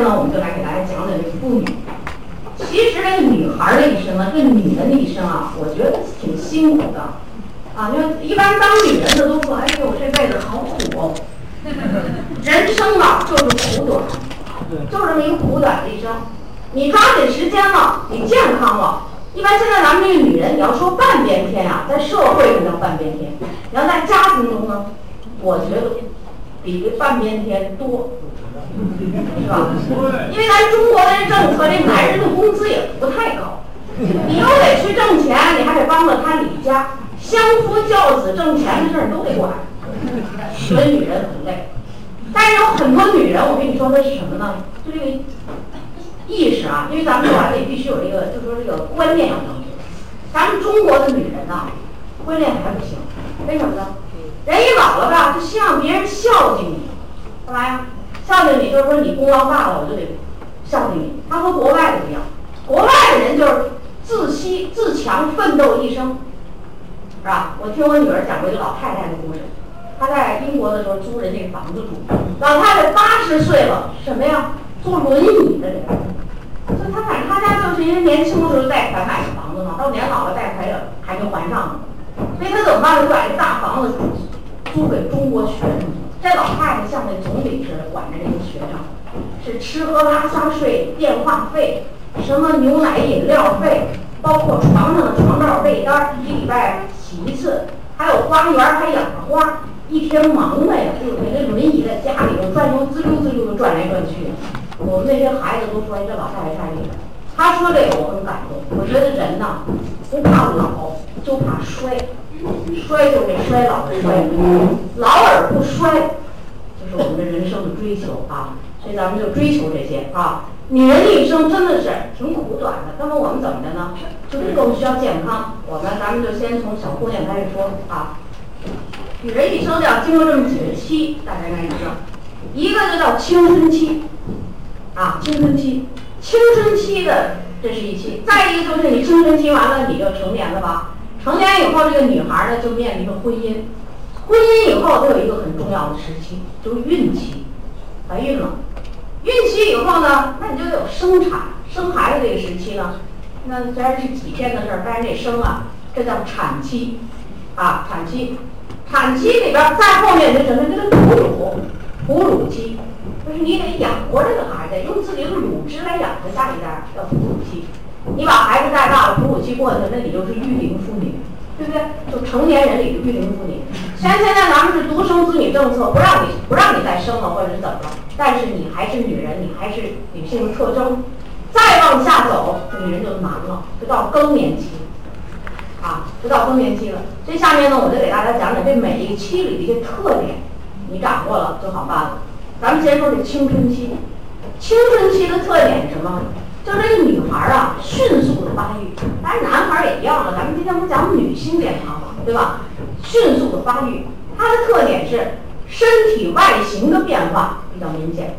天呢，我们就来给大家讲讲这个妇女。其实这个女孩的一生啊，这女人的一生啊，我觉得挺辛苦的。啊，就一般当女人的都说，哎呦，这辈子好苦哦。人生嘛，就是苦短，就这么一个苦短的一生。你抓紧时间了，你健康了。一般现在咱们这个女人，你要说半边天啊，在社会上叫半边天，你要在家庭中呢，我觉得比这半边天多，是吧？因为咱中国的政策，这男人的工资也不太高，你又得去挣钱，你还得帮着他理家，相夫教子、挣钱的事儿你都得管，所以女人很累。但是有很多女人，我跟你说她是什么呢？就这个。意识啊，因为咱们说完了也必须有这个，就说这个观念要正确。咱们中国的女人呐，观念还不行，为什么呢？人一老了吧，就希望别人孝敬你，干嘛呀？孝敬你就是说你功劳大了，我就得孝敬你。他和国外的不一样，国外的人就是自惜自强，奋斗一生，是吧？我听我女儿讲过一个老太太的故事，她在英国的时候租人家房子住，老太太八十岁了，什么呀？坐轮椅的人。就她反正他家就是因为年轻的时候贷款买的房子嘛，到年老了贷款也还没还上呢，所以他怎么办呢？就把这大房子租给中国学生。这老太太像那总理似的管着这些学生，是吃喝拉撒睡、电话费、什么牛奶饮料费，包括床上的床罩被单，一礼拜洗一次，还有花园还养着花，一天忙的呀，就那个轮椅在家里头转悠，滋溜滋溜的转来转去。我们那些孩子都说：“这老太太太厉害。”他说这个我很感动。我觉得人呐，不怕老，就怕衰。衰就这衰老的衰，老而不衰，就是我们的人生的追求啊。所以咱们就追求这些啊。女人一生真的是挺苦短的。那么我们怎么的呢？就是更需要健康。我们咱们就先从小姑娘开始说啊。女人一生要经过这么几个期，大家应该知道。一个就叫青春期。啊，青春期，青春期的这是一期，再一个就是你青春期完了，你就成年了吧？成年以后，这个女孩呢就面临着婚姻，婚姻以后，都有一个很重要的时期，就是孕期，怀孕了，孕期以后呢，那你就得有生产、生孩子这个时期呢，那虽然是几天的事儿，但是这生啊，这叫产期，啊，产期，产期里边再后面就什么？就是哺乳，哺乳期。就是你得养活这个孩子，用自己的乳汁来养活下一代，叫哺乳期。你把孩子带大了，哺乳期过去了，那你就是育龄妇女，对不对？就成年人里的育龄妇女。虽然现在咱们是独生子女政策，不让你不让你再生了，或者是怎么了，但是你还是女人，你还是女性的特征。再往下走，女人就难了，就到更年期，啊，就到更年期了。这下面呢，我就给大家讲讲这每一个期里的一些特点，你掌握了就好办了。咱们先说这青春期，青春期的特点是什么？就是这个女孩啊，迅速的发育，当然男孩也一样了。咱们今天不讲女性健康嘛，对吧？迅速的发育，它的特点是身体外形的变化比较明显。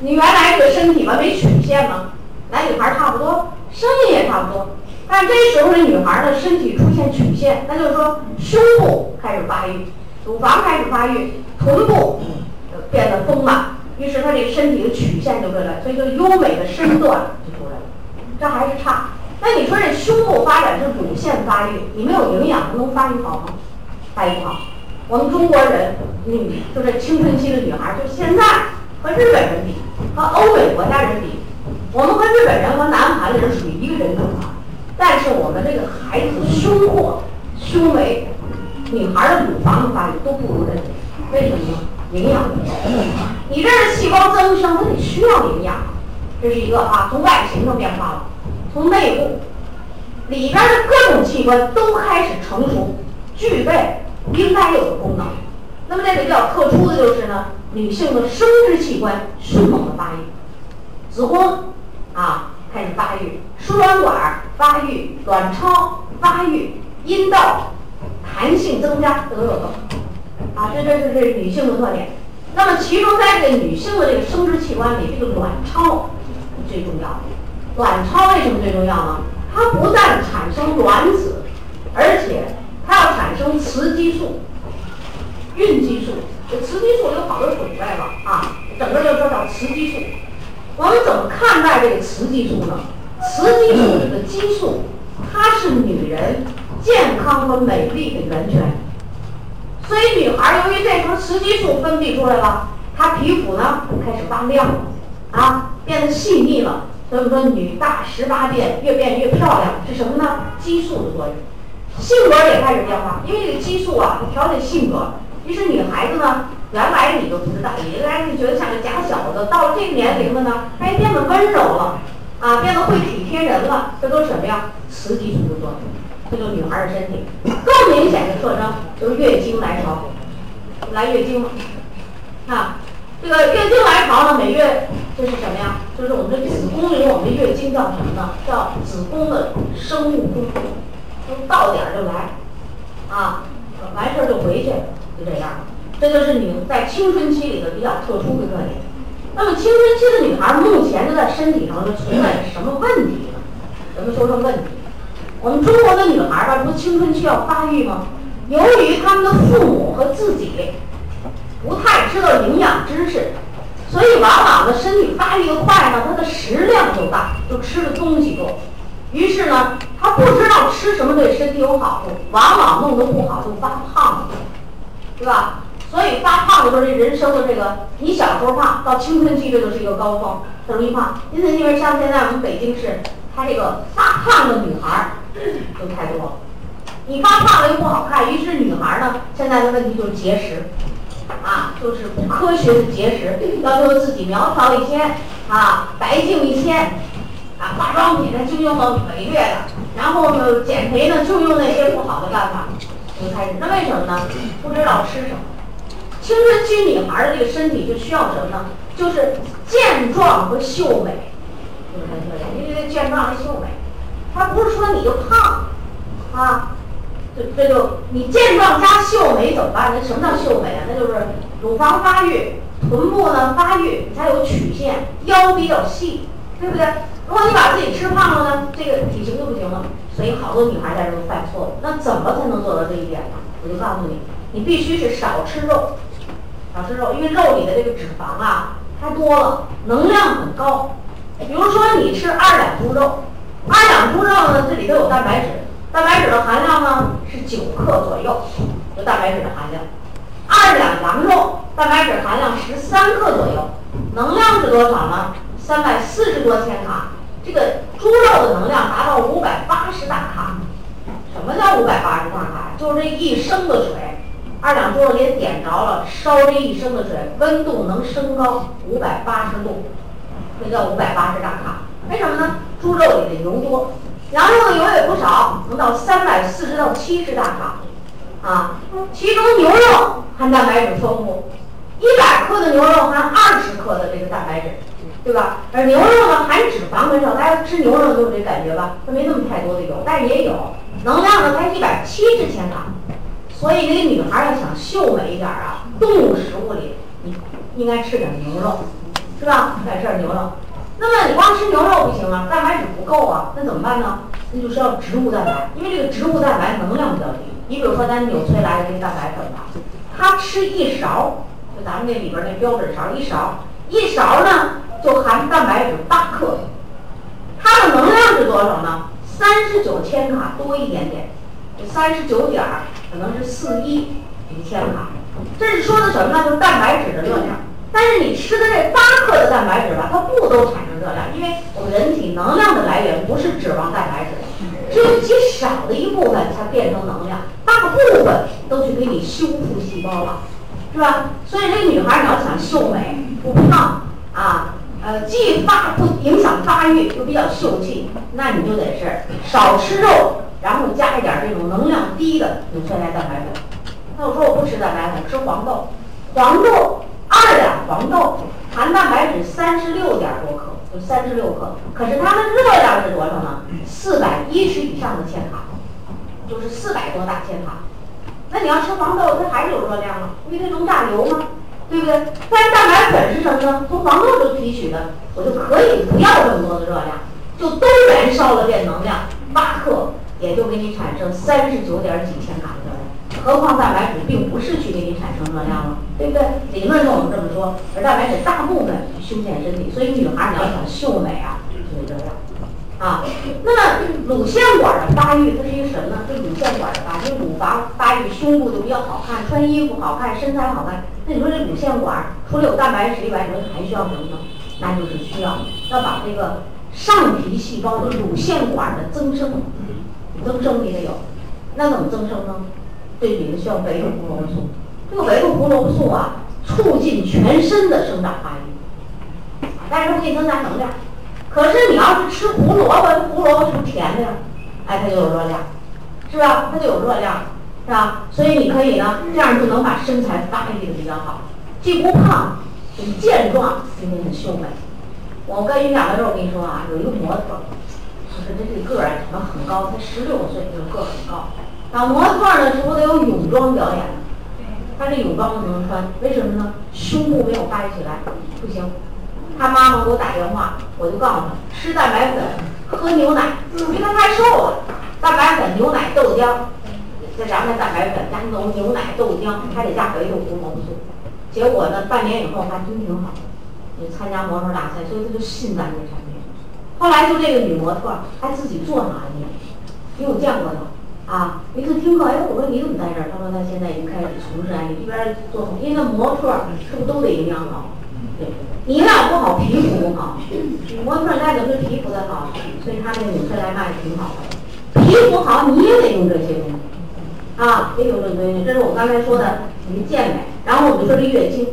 你原来这个身体吧没曲线吗？男女孩差不多，声音也差不多，但这时候这女孩呢，身体出现曲线，那就是说胸部开始发育，乳房开始发育，臀部。变得丰满，于是他这个身体的曲线就对了，所以就优美的身段就出来了。这还是差。那你说这胸部发展是乳腺发育，你没有营养，它能发育好吗？发育不好。我们中国人女，就这青春期的女孩，就现在和日本人比，和欧美国家人比，我们和日本人和南韩的人属于一个人种啊。但是我们这个孩子胸廓、胸围，女孩的乳房的发育都不如人，为什么呢？营养你这是细胞增生，它得需要营养，这是一个啊。从外形上变化了，从内部里边的各种器官都开始成熟，具备应该有的功能。那么这里比较特殊的就是呢，女性的生殖器官迅猛的发育，子宫啊开始发育，输卵管发育，卵巢发育，阴道弹性增加等等等。啊，这这是这女性的特点。那么，其中在这个女性的这个生殖器官里，这个卵巢最重要。卵巢为什么最重要呢？它不但产生卵子，而且它要产生雌激素、孕激素。这雌激素有好多种类了啊，整个就说叫雌激素。我们怎么看待这个雌激素呢？雌激素这个激素，它是女人健康和美丽的源泉。所以女孩由于这时候雌激素分泌出来了，她皮肤呢开始发亮，啊，变得细腻了。所以说女大十八变，越变越漂亮，是什么呢？激素的作用。性格也开始变化，因为这个激素啊，它调节性格。于是女孩子呢，原来你都不知道，原来你觉得像个假小子，到了这个年龄了呢，哎，变得温柔了，啊，变得会体贴人了，这都是什么呀？雌激素的作用。这就女孩的身体更明显的特征就是月经来潮，来月经了，啊，这个月经来潮呢，每月这是什么呀？就是我们的子宫里，我们的月经叫什么呢？叫子宫的生物钟。到点儿就来，啊，完事儿就回去，就这样。这就是你在青春期里的比较特殊的特点。那么青春期的女孩目前就在身体上就存在什么问题呢？咱们说说问题。我们中国的女孩儿吧，不青春期要发育吗？由于他们的父母和自己不太知道营养知识，所以往往的身体发育的快呢，她的食量就大，就吃的东西多。于是呢，她不知道吃什么对身体有好处，往往弄得不好就发胖了，对吧？所以发胖的时候，这人生的这个，你小时候胖，到青春期这就是一个高峰，容易胖。因此，因为像现在我们北京市，它这个发胖的女孩儿就太多了。你发胖了又不好看，于是女孩儿呢，现在的问题就是节食，啊，就是不科学的节食，要求自己苗条一些，啊，白净一些。啊，化妆品呢就用了美略的，然后呢减肥呢就用那些不好的办法，就开始。那为什么呢？不知道吃什么。青春期女孩的这个身体就需要什么呢？就是健壮和秀美，就是这样。因为这健壮的秀美，它不是说你就胖，啊，这这就你健壮加秀美怎么办？那什么叫秀美啊？那就是乳房发育，臀部呢发育，你才有曲线，腰比较细，对不对？如果你把自己吃胖了呢，这个体型就不行了。所以好多女孩在这都犯错误。那怎么才能做到这一点呢？我就告诉你，你必须是少吃肉，少吃肉，因为肉里的这个脂肪啊太多了，能量很高。比如说你吃二两猪肉，二两猪肉呢，这里头有蛋白质，蛋白质的含量呢是九克左右，就蛋白质的含量。二两羊肉，蛋白质含量十三克左右，能量是多少呢？三百四十多千卡。这个猪肉的能量达到五百八十大卡，什么叫五百八十大卡？就是这一升的水，二两猪肉给点着了，烧这一升的水，温度能升高五百八十度，这叫五百八十大卡。为什么呢？猪肉里的油多，羊肉的油也不少，能到三百四十到七十大卡，啊，其中牛肉含蛋白质丰富，一百克的牛肉含二十克的这个蛋白质。对吧？而牛肉呢，含脂肪很少，大家吃牛肉都有这感觉吧？它没那么太多的油，但是也有能量呢，才一百七十千卡。所以这个女孩要想秀美一点啊，动物食物里你应该吃点牛肉，是吧？在这牛肉。那么你光吃牛肉不行啊，蛋白质不够啊，那怎么办呢？那就是要植物蛋白，因为这个植物蛋白能量比较低。你比如说咱纽崔莱的这个蛋白粉吧，它吃一勺，就咱们那里边那标准勺一勺，一勺呢。就含蛋白质八克，它的能量是多少呢？三十九千卡多一点点，三十九点可能是四一一千卡。这是说的什么呢？就是蛋白质的热量。但是你吃的这八克的蛋白质吧，它不都产生热量，因为我们人体能量的来源不是脂肪、蛋白质，只有极少的一部分才变成能量，大部分都去给你修复细胞了，是吧？所以这女孩你要想秀美不胖啊。呃，既发不影响发育，又比较秀气，那你就得是少吃肉，然后加一点这种能量低的纽崔莱蛋白粉。那我说我不吃蛋白粉，吃黄豆，黄豆二两黄豆含蛋白质三十六点多克，就三十六克，可是它的热量是多少呢？四百一十以上的千卡，就是四百多大千卡。那你要吃黄豆，它还是有热量啊，因为它能榨油吗？对不对？但蛋白粉是什么呢？从黄豆中提取的，我就可以不要这么多的热量，就都燃烧了变能量，八克也就给你产生三十九点几千卡。何况蛋白质并不是去给你产生热量了，对不对？理论上我们这么说，而蛋白质大部分去修建身体，所以女孩你要想秀美啊，就得这样。啊，那么乳腺管的发育，它是一个什么呢？这乳腺管的发育，乳房发育，胸部就比较好看，穿衣服好看，身材好看。那你说这乳腺管除了有蛋白质以外，你说还需要什么呢？那就是需要要把这个上皮细胞的乳腺管的增生，增生你得有。那怎么增生呢？这里面需要维生素。这个维生素啊，促进全身的生长发育，但是它不给增加能量。可是你要是吃胡萝卜，胡萝卜是不是甜的呀？哎，它就有热量，是吧？它就有热量，是吧？所以你可以呢，这样就能把身材发育的比较好，既不胖，很健壮，又很秀美。我跟于两个时候，我跟你说啊，有一个模特，就是这这个儿啊长得很高，才十六岁，就个儿很高。啊，模特儿的时候得有泳装表演的，他这泳装不能穿，为什么呢？胸部没有发育起来，不行。他妈妈给我打电话，我就告诉他吃蛋白粉，喝牛奶，因为他太瘦了。蛋白粉、牛奶、豆浆，再加上蛋白粉，加牛牛奶、豆浆，还得加维生素、红素。结果呢，半年以后还真挺好，也参加模特大赛，所以他就信咱这产品。后来就这个女模特还自己做玛丽，你有见过她啊？一次听课，哎，我说你怎么在这儿？他说他现在已经开始从事安利，一边做，因为那模特是不是都得营养好？对。营养不好，皮肤不好。模特带的是皮肤的好，所以他这个女生来卖挺好的。皮肤好，你也得用这些东西啊，得用这些东西。这是我刚才说的一个健美。然后我们说这月经，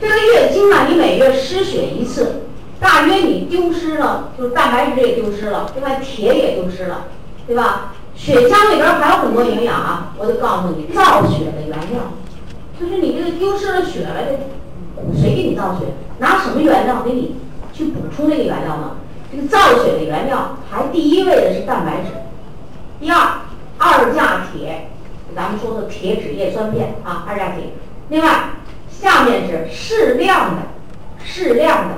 这个月经啊，你每月失血一次，大约你丢失了，就是蛋白质也丢失了，另外铁也丢失了，对吧？血浆里边还有很多营养啊，我就告诉你，造血的原料，就是你这个丢失了血了这。谁给你造血？拿什么原料给你去补充这个原料呢？这个造血的原料排第一位的是蛋白质，第二二价铁，咱们说的铁脂叶酸片啊，二价铁。另外下面是适量的适量的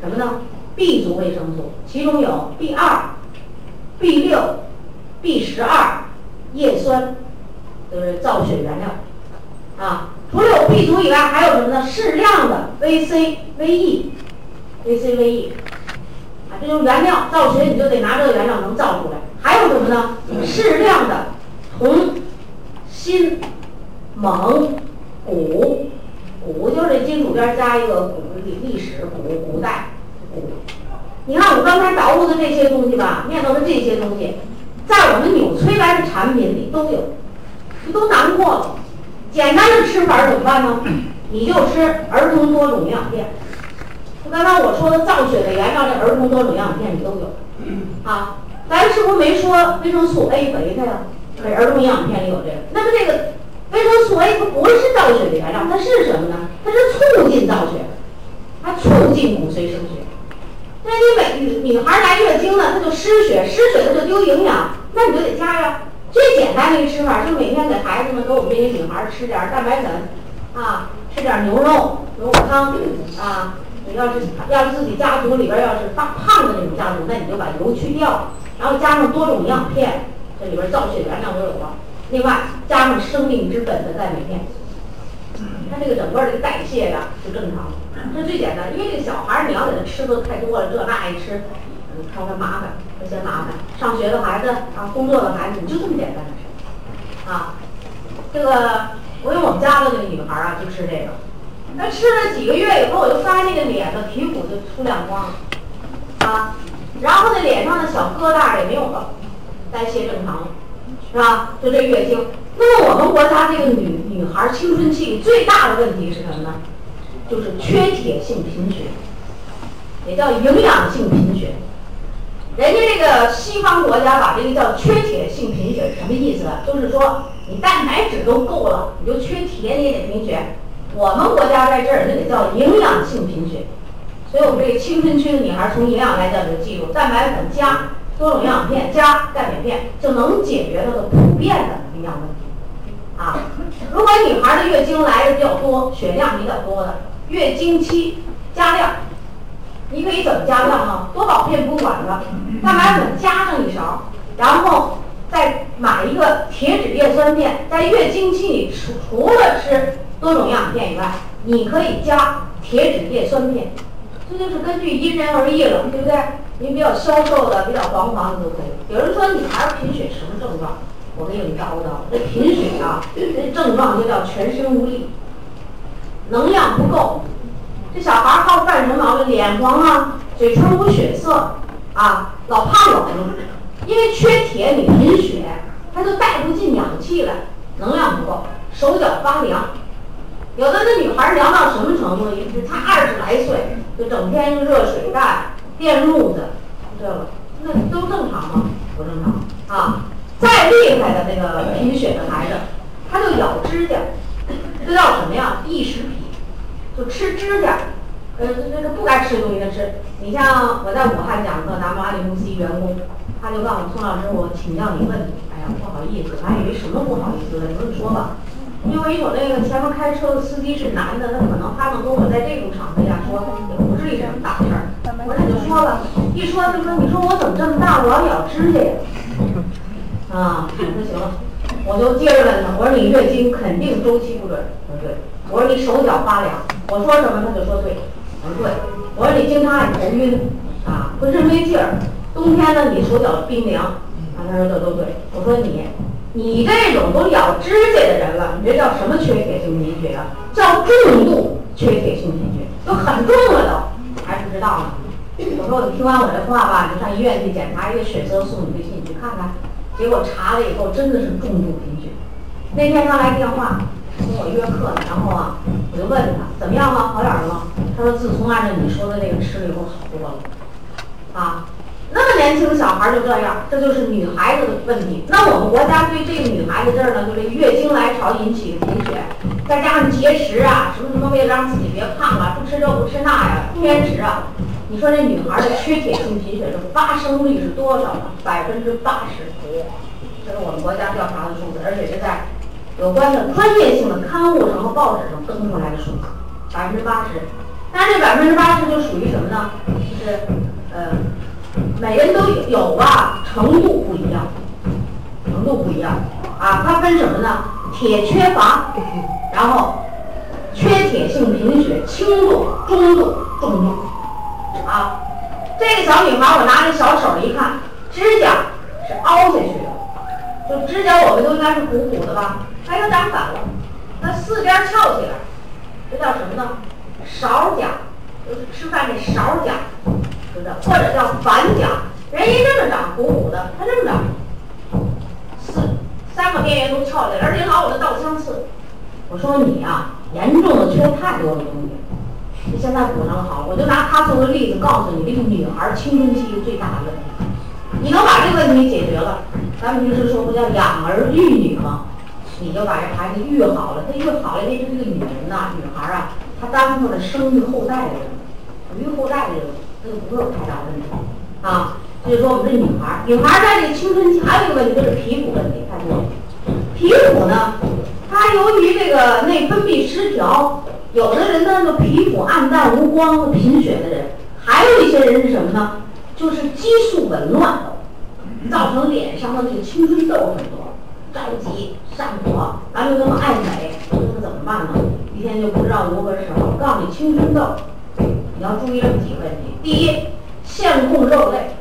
什么呢？B 族维生素，其中有 B 二、B 六、B 十二、叶酸，都是造血原料啊。除了有 B 族以外，还有什么呢？适量的 VC、VE、VC、VE，啊，这就是原料造血，你就得拿这个原料能造出来。还有什么呢？适量的铜、锌、锰、钴，钴就是金属边加一个古历历史古古代钴。你看我刚才捣鼓的这些东西吧，念叨的这些东西，在我们纽崔莱的产品里都有，这都难过了。简单的吃法怎么办呢？你就吃儿童多种营养片。刚才我说的造血的原料，这儿童多种营养片里都有。啊，咱是不是没说维生素 A 和 A 呀？这儿童营养片里有这个。那么这个维生素 A 它不是造血的原料，它是什么呢？它是促进造血，它促进骨髓生血。那你每女女孩来月经了，她就失血，失血她就丢营养，那你就得加呀。最简单的一个吃法，就是每天给孩子们、给我们这些女孩吃点蛋白粉，啊，吃点牛肉、牛肉汤，啊，你要是要是自己家族里边要是发胖的那种家族，那你就把油去掉，然后加上多种营养片，这里边造血原料都有了，另外加上生命之本的钙镁片，他这个整个这个代谢呀就正常，这最简单，因为这个小孩儿你要给他吃的太多了，这那爱吃。看看麻烦，他嫌麻烦。上学的孩子啊，工作的孩子，你就这么简单的事啊。这个，我有我们家的那个女孩儿啊，就吃这个。那吃了几个月以后，我就发现那个脸的皮肤就出亮光了啊。然后那脸上的小疙瘩也没有了，代谢正常了，是吧？就这月经。那么我们国家这个女女孩青春期最大的问题是什么呢？就是缺铁性贫血，也叫营养性贫血。人家这个西方国家把这个叫缺铁性贫血什么意思？就是说你蛋白质都够了，你就缺铁你也得贫血。我们国家在这儿就得叫营养性贫血。所以我们这个青春期的女孩从营养来讲就记住，蛋白粉加多种营养片加钙镁片就能解决它的普遍的营养问题。啊，如果女孩的月经来的比较多，血量比较多的，月经期加量。你可以怎么加量呢？多宝片不管了，蛋白粉加上一勺，然后再买一个铁质叶酸片，在月经期里除除了吃多种营养片以外，你可以加铁质叶酸片，这就是根据因人而异了，对不对？你比较消瘦的、比较黄黄的都可以。有人说你还是贫血什么症状？我给你们叨叨，这贫血啊，这症状就叫全身无力，能量不够。这小孩儿好犯什么毛病？脸黄啊，嘴唇无血色啊，老怕冷，因为缺铁，你贫血，他就带不进氧气来，能量不够，手脚发凉。有的那女孩儿凉到什么程度？也是才二十来岁，就整天用热水袋、电褥子，这个那都正常吗？不正常啊！厉害的那个贫血的孩子，他就咬指甲，这叫什么呀？异食癖，就吃指甲，呃，那个不该吃的东西他吃。你像我在武汉讲课，咱们阿里公司员工，他就告诉我宋老师，我请教你问题。哎呀，不好意思，还以为什么不好意思的，你说说吧。因为有那个前面开车的司机是男的，他可能他们跟我在这种场合下说，也不至于什么大事儿。我这就说了，一说就说，你说我怎么这么大，我要咬指甲呀？啊，我说行了，我就接着问他，我说你月经肯定周期不准，他说对。我说你手脚发凉，我说什么他就说对，我说对。我说你经常爱头晕，啊，浑身没劲儿，冬天呢你手脚冰凉，啊，他说这都对。我说你。你这种都咬指甲的人了，你这叫什么缺铁性贫血啊？叫重度缺铁性贫血，都很重了都，还不知道呢。我说你听完我这话吧，你上医院去检查一个血色素，你不信你去看看。结果查了以后，真的是重度贫血。那天他来电话跟我约课呢，然后啊，我就问他怎么样了，好点了吗？他说自从按照你说的那个吃了以后好多了，啊。那么年轻的小孩就这样，这就是女孩子的问题。那我们国家对这个女孩子这儿呢，就是月经来潮引起的贫血，再加上节食啊，什么什么，为了让自己别胖啊，不吃这不吃那呀，偏食啊。你说这女孩的缺铁性贫血的发生率是多少呢？百分之八十，这是我们国家调查的数字，而且是在有关的专业性的刊物上和报纸上登出来的数字，百分之八十。但这百分之八十就属于什么呢？就是呃。每人都有吧，程度不一样，程度不一样啊。它分什么呢？铁缺乏，然后缺铁性贫血，轻度、中度、重度。啊，这个小女孩，我拿着小手一看，指甲是凹下去的，就指甲我们都应该是鼓鼓的吧？它又长反了，那四边翘起来，这叫什么呢？勺甲，就是吃饭这勺甲。或者叫反甲，人一这么长，鼓鼓的，他这么长，四三个边缘都翘起来，而且老有的倒相似。我说你呀，严重的缺太多的东西，你现在补上好，我就拿他做个例子告诉你，这个女孩青春期最大的问题，你能把这个问题解决了，咱们平时说不叫养儿育女吗？你就把这孩子育好了，他育好了，那就这个女人呐，女孩啊，她担负了生育后代的人，育后代的人。这个不会有太大问题啊，所以说我们这女孩，女孩在这个青春期还有一个问题就是皮肤问题太多。皮肤呢，它由于这个内分泌失调，有的人呢就皮肤暗淡无光、贫血的人，还有一些人是什么呢？就是激素紊乱，造成脸上的那个青春痘很多，着急上火，完了又那么爱美，那怎么办呢？一天就不知道如何是好。我告诉你，青春痘。你要注意这么几个问题：第一，限控肉类，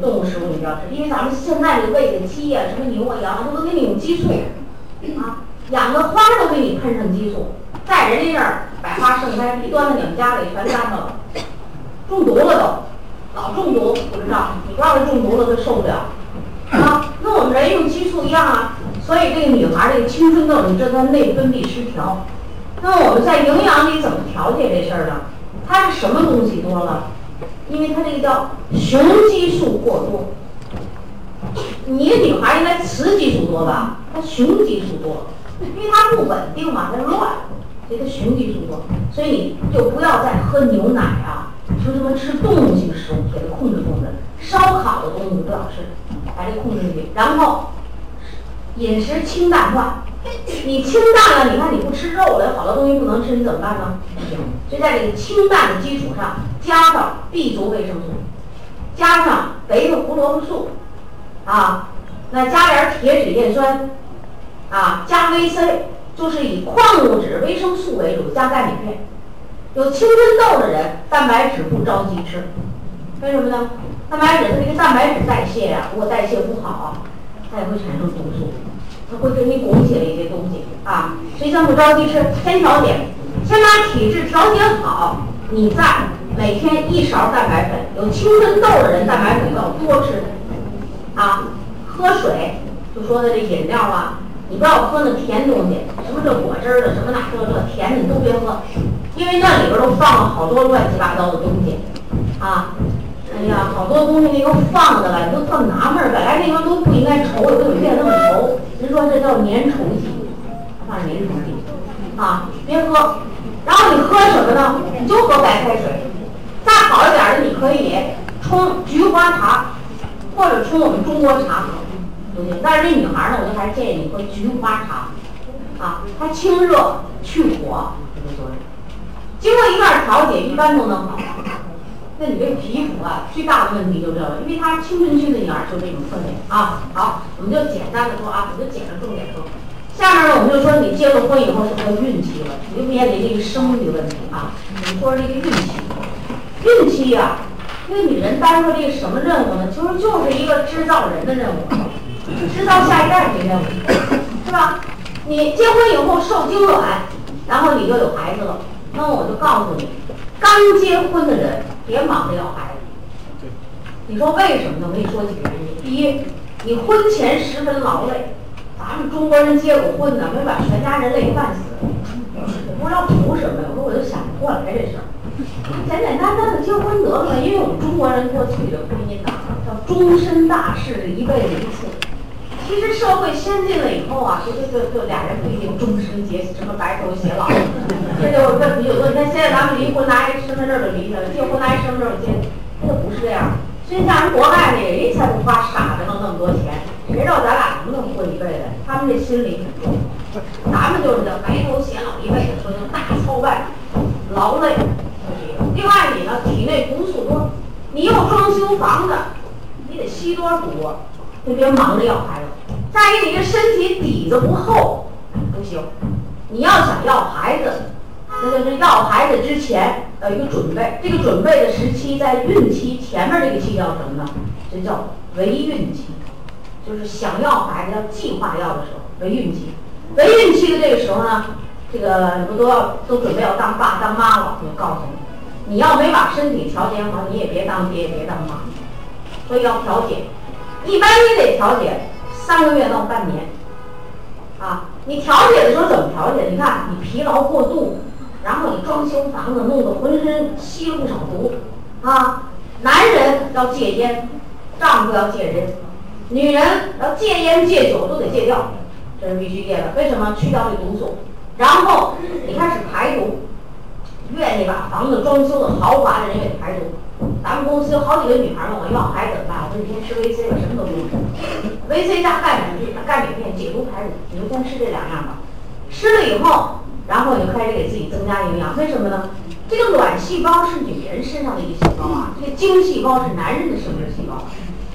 动物食物你不要吃，因为咱们现在这喂的鸡呀，什么牛啊、羊，它都给你用激素啊，养的花都给你喷上激素，在人家那儿百花盛开，一端到你们家里全干着了，中毒了都，老中毒不知道，你告诉他中毒了他受不了啊。那我们人用激素一样啊，所以这个女孩这个青春痘，你知道她内分泌失调，那我们在营养里怎么调节这事儿呢？它是什么东西多了？因为它这个叫雄激素过多。你一个女孩应该雌激素多吧？它雄激素多，因为它不稳定嘛，它乱，给它雄激素多。所以你就不要再喝牛奶啊，说什么吃动物性食物，给它控制控制。烧烤的东西不要吃，把这控制住。然后饮食清淡化。你清淡了，你看你不吃肉了，有好多东西不能吃，你怎么办呢？不行，就在这个清淡的基础上，加上 B 族维生素，加上贝塔胡萝卜素，啊，那加点铁质叶酸，啊，加 VC，就是以矿物质、维生素为主，加钙镁片。有青春痘的人，蛋白质不着急吃，为什么呢？蛋白质它这个蛋白质代谢呀，如果代谢不好，它也会产生毒素，它会给你拱起来一些东西啊。所以先不着急吃，先调节，先把体质调节好，你再每天一勺蛋白粉。有青春痘的人，蛋白粉要多吃啊。喝水，就说的这饮料啊，你不要喝那甜东西，什么这果汁儿的，什么那这这甜的你都别喝。因为那里边都放了好多乱七八糟的东西，啊，哎呀，好多东西那个放的了，你都特纳闷儿。本来那个都不应该稠，怎么变那么稠？人说这叫粘稠剂，放粘稠剂，啊，别喝。然后你喝什么呢？你就喝白开水。再好一点儿的，你可以冲菊花茶，或者冲我们中国茶喝但是这女孩呢，我就还是建议你喝菊花茶，啊，它清热去火这个作用。经过一段调节，一般都能好。那你这个皮肤啊，最大的问题就这个，因为它青春期的女儿就这种特点啊。好，我们就简单的说啊，我就捡着重点说。下面呢，我们就说你结了婚以后是不是孕期了？你就面临这个生育问题啊。我们说这个孕期，孕期呀，这个女人担负这个什么任务呢？其实就是一个制造人的任务，知道下一代的任务，是吧？你结婚以后受精卵，然后你就有孩子了。那么我就告诉你，刚结婚的人别忙着要孩子。你说为什么呢？我跟你说几个原因。第一，你婚前十分劳累，咱们中国人结过婚的，没把全家人累半死。我不知道图什么？我说我就想不过来这事儿。简简单单的结婚得了，因为我们中国人过去的婚姻呐，叫终身大事，一辈子一次。其实社会先进了以后啊，就就就就俩人不一定终身结什么白头偕老。这就问题就多。你看现在咱们离婚拿一身份证就离了，结婚拿一身份证结，那不是这样。所以像人国外那人家才不花傻着弄那么多钱，谁知道咱俩能不能过一辈子？他们这心理很重，咱们就是叫白头偕老一辈子，说能大操办，劳累。另外你呢，体内毒素多，你又装修房子，你得吸多少毒？就别忙着要孩子。再一个，你这身体底子不厚，不行。你要想要孩子，那就是要孩子之前有一个准备。这个准备的时期在孕期前面这个期叫什么呢？这叫为孕期，就是想要孩子要计划要的时候，为孕期。为孕期的这个时候呢，这个不都要都准备要当爸当妈了？我告诉你，你要没把身体调节好，你也别当爹，也别当妈。所以要调节，一般你得调节三个月到半年。啊，你调节的时候怎么调节？你看你疲劳过度，然后你装修房子弄得浑身吸了不少毒，啊，男人要戒烟，丈夫要戒烟，女人要戒烟戒酒都得戒掉，这是必须戒的。为什么？去掉这毒素，然后你开始排毒，愿意把房子装修的豪华的人也排毒。咱们公司有好几个女孩问我要孩子怎么办？我说你先吃 VC 吧，什么都不用吃，VC 加钙镁钙镁片解毒排毒，你就先吃这两样吧。吃了以后，然后你就开始给自己增加营养。为什么呢？这个卵细胞是女人身上的一个细胞啊，这个精细胞是男人的生殖细胞。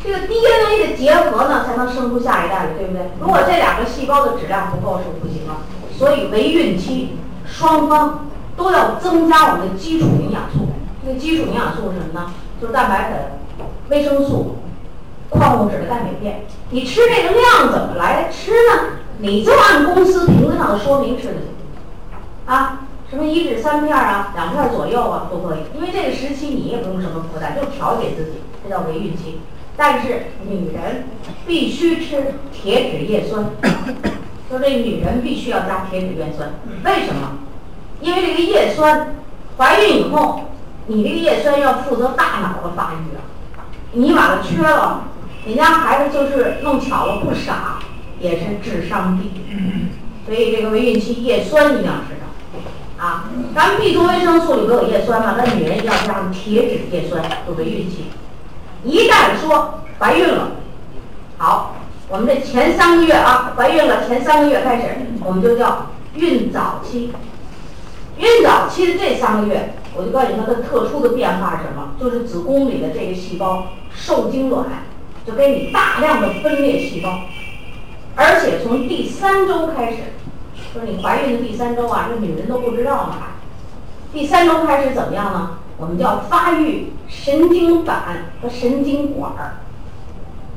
这个 DNA 的结合呢，才能生出下一代来，对不对？如果这两个细胞的质量不够是不行的。所以为孕期双方都要增加我们的基础营养素。那基础营养素是什么呢？就是蛋白粉、维生素、矿物质的钙镁片。你吃这个量怎么来吃呢？你就按公司瓶子上的说明吃就行。啊，什么一至三片啊，两片左右啊都可以。因为这个时期你也不用什么负担，就调节自己，这叫为孕期。但是女人必须吃铁质叶酸，说这女人必须要加铁质叶酸。为什么？因为这个叶酸，怀孕以后。你这个叶酸要负责大脑的发育啊，你把它缺了，你家孩子就是弄巧了不傻，也是智商低。所以这个为孕期叶酸一定要吃上啊。咱们 B 族维生素里都有叶酸嘛？那女人要加铁质叶酸，有为孕期。一旦说怀孕了，好，我们这前三个月啊，怀孕了前三个月开始，我们就叫孕早期。孕早期的这三个月。我就告诉你，它的特殊的变化是什么？就是子宫里的这个细胞受精卵就给你大量的分裂细胞，而且从第三周开始，就是你怀孕的第三周啊，这女人都不知道呢。第三周开始怎么样呢？我们叫发育神经板和神经管儿。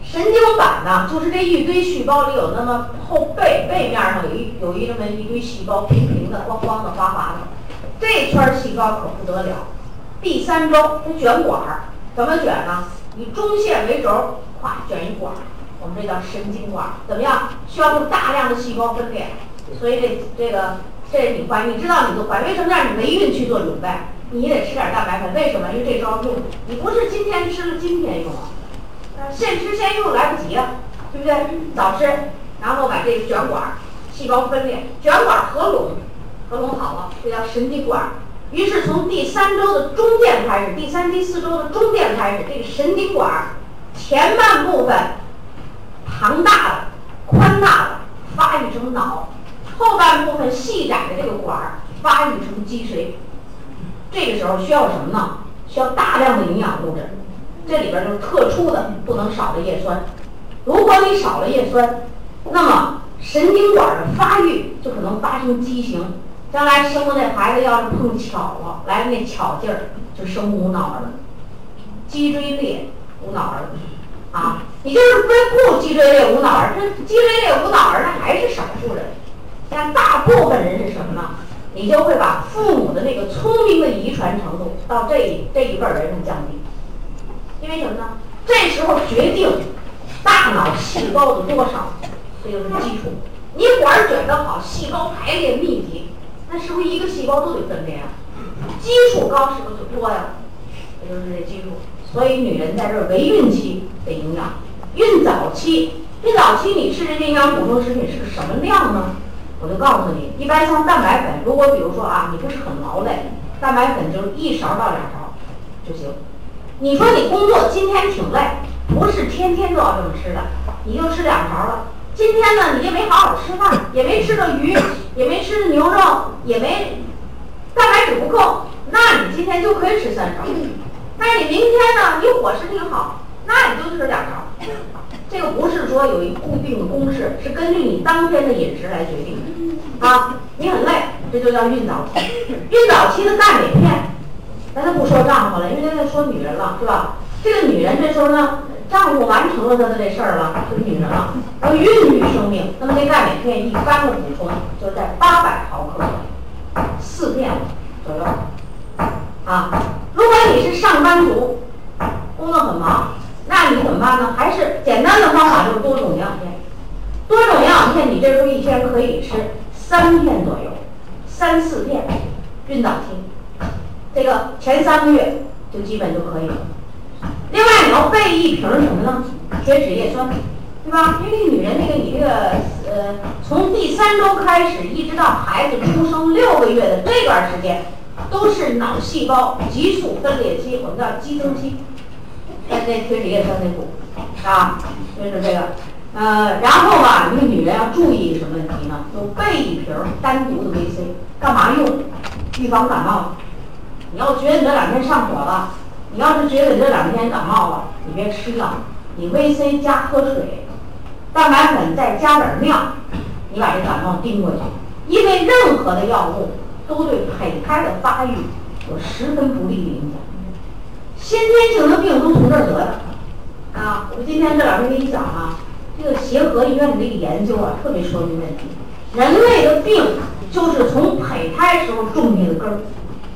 神经板呢，就是这一堆细胞里有那么后背背面上有一有一那么一堆细胞，平平的、光光的、滑滑的，这圈细胞可不得了。第三周它卷管儿，怎么卷呢？以中线为轴，咵卷一管儿，我们这叫神经管儿。怎么样？需要用大量的细胞分裂，所以这这个这你怀，你知道你都怀，为什么让你没孕去做准备？你得吃点蛋白粉，为什么？因为这招用，你不是今天吃了今天用啊。现吃现用来不及啊，对不对？早吃，然后把这个卷管儿细胞分裂，卷管儿合拢，合拢好了，这叫神经管。于是从第三周的中间开始，第三、第四周的中间开始，这个神经管前半部分庞大的、宽大的发育成脑，后半部分细窄的这个管儿发育成脊髓。这个时候需要什么呢？需要大量的营养物质。这里边就是特殊的不能少的叶酸，如果你少了叶酸，那么神经管的发育就可能发生畸形，将来生的那孩子要是碰巧了，来了那巧劲儿就生无脑儿了，脊椎裂无脑儿，啊，你就是非不脊椎裂无脑儿，这脊椎裂无脑儿那还是少数人，但大部分人是什么呢？你就会把父母的那个聪明的遗传程度到这这一辈儿人上降低。因为什么呢？这时候决定大脑细胞的多少，这就是基础。你管儿卷得好，细胞排列密集，那是不是一个细胞都得分裂啊？基础高是不是就多呀？也就是这基础。所以女人在这儿为孕期得营养，孕早期，孕早期你吃这营养补充食品是个什么量呢？我就告诉你，一般像蛋白粉，如果比如说啊，你不是很劳累，蛋白粉就是一勺到两勺就行。你说你工作今天挺累，不是天天都要这么吃的，你就吃两勺了。今天呢，你也没好好吃饭，也没吃着鱼，也没吃牛肉，也没蛋白质不够，那你今天就可以吃三勺。但是你明天呢，你伙食挺好，那你就吃两勺。这个不是说有一固定的公式，是根据你当天的饮食来决定的。啊，你很累，这就叫孕早期。孕早期的钙镁片。咱就不说丈夫了，因为现在说女人了，是吧？这个女人这时候呢，丈夫完成了他的这事儿了，是女人了，要孕育生命，那么这钙镁片一般的补充就是在八百毫克，四片左右。啊，如果你是上班族，工作很忙，那你怎么办呢？还是简单的方法就是多种营养片，多种营养片你这时候一天可以吃三片左右，三四片，孕早期。这个前三个月就基本就可以了。另外你要备一瓶什么呢？血脂叶酸，对吧？因为女人那个你这个呃，从第三周开始一直到孩子出生六个月的这段时间，都是脑细胞急速分裂期，我们叫激增期。那这铁质叶酸得补啊，就是这个。呃，然后吧，一个女人要注意什么问题呢？就备一瓶单独的 VC，干嘛用？预防感冒。你要觉得你这两天上火了，你要是觉得这两天感冒了，你别吃药，你 VC 加喝水，蛋白粉再加点量，你把这感冒盯过去。因为任何的药物都对胚胎的发育有十分不利的影响。先天性的病都从这儿得的啊！我今天这两天给你讲啊，这个协和医院的这个研究啊，特别说明问题。人类的病就是从胚胎时候种下的根儿。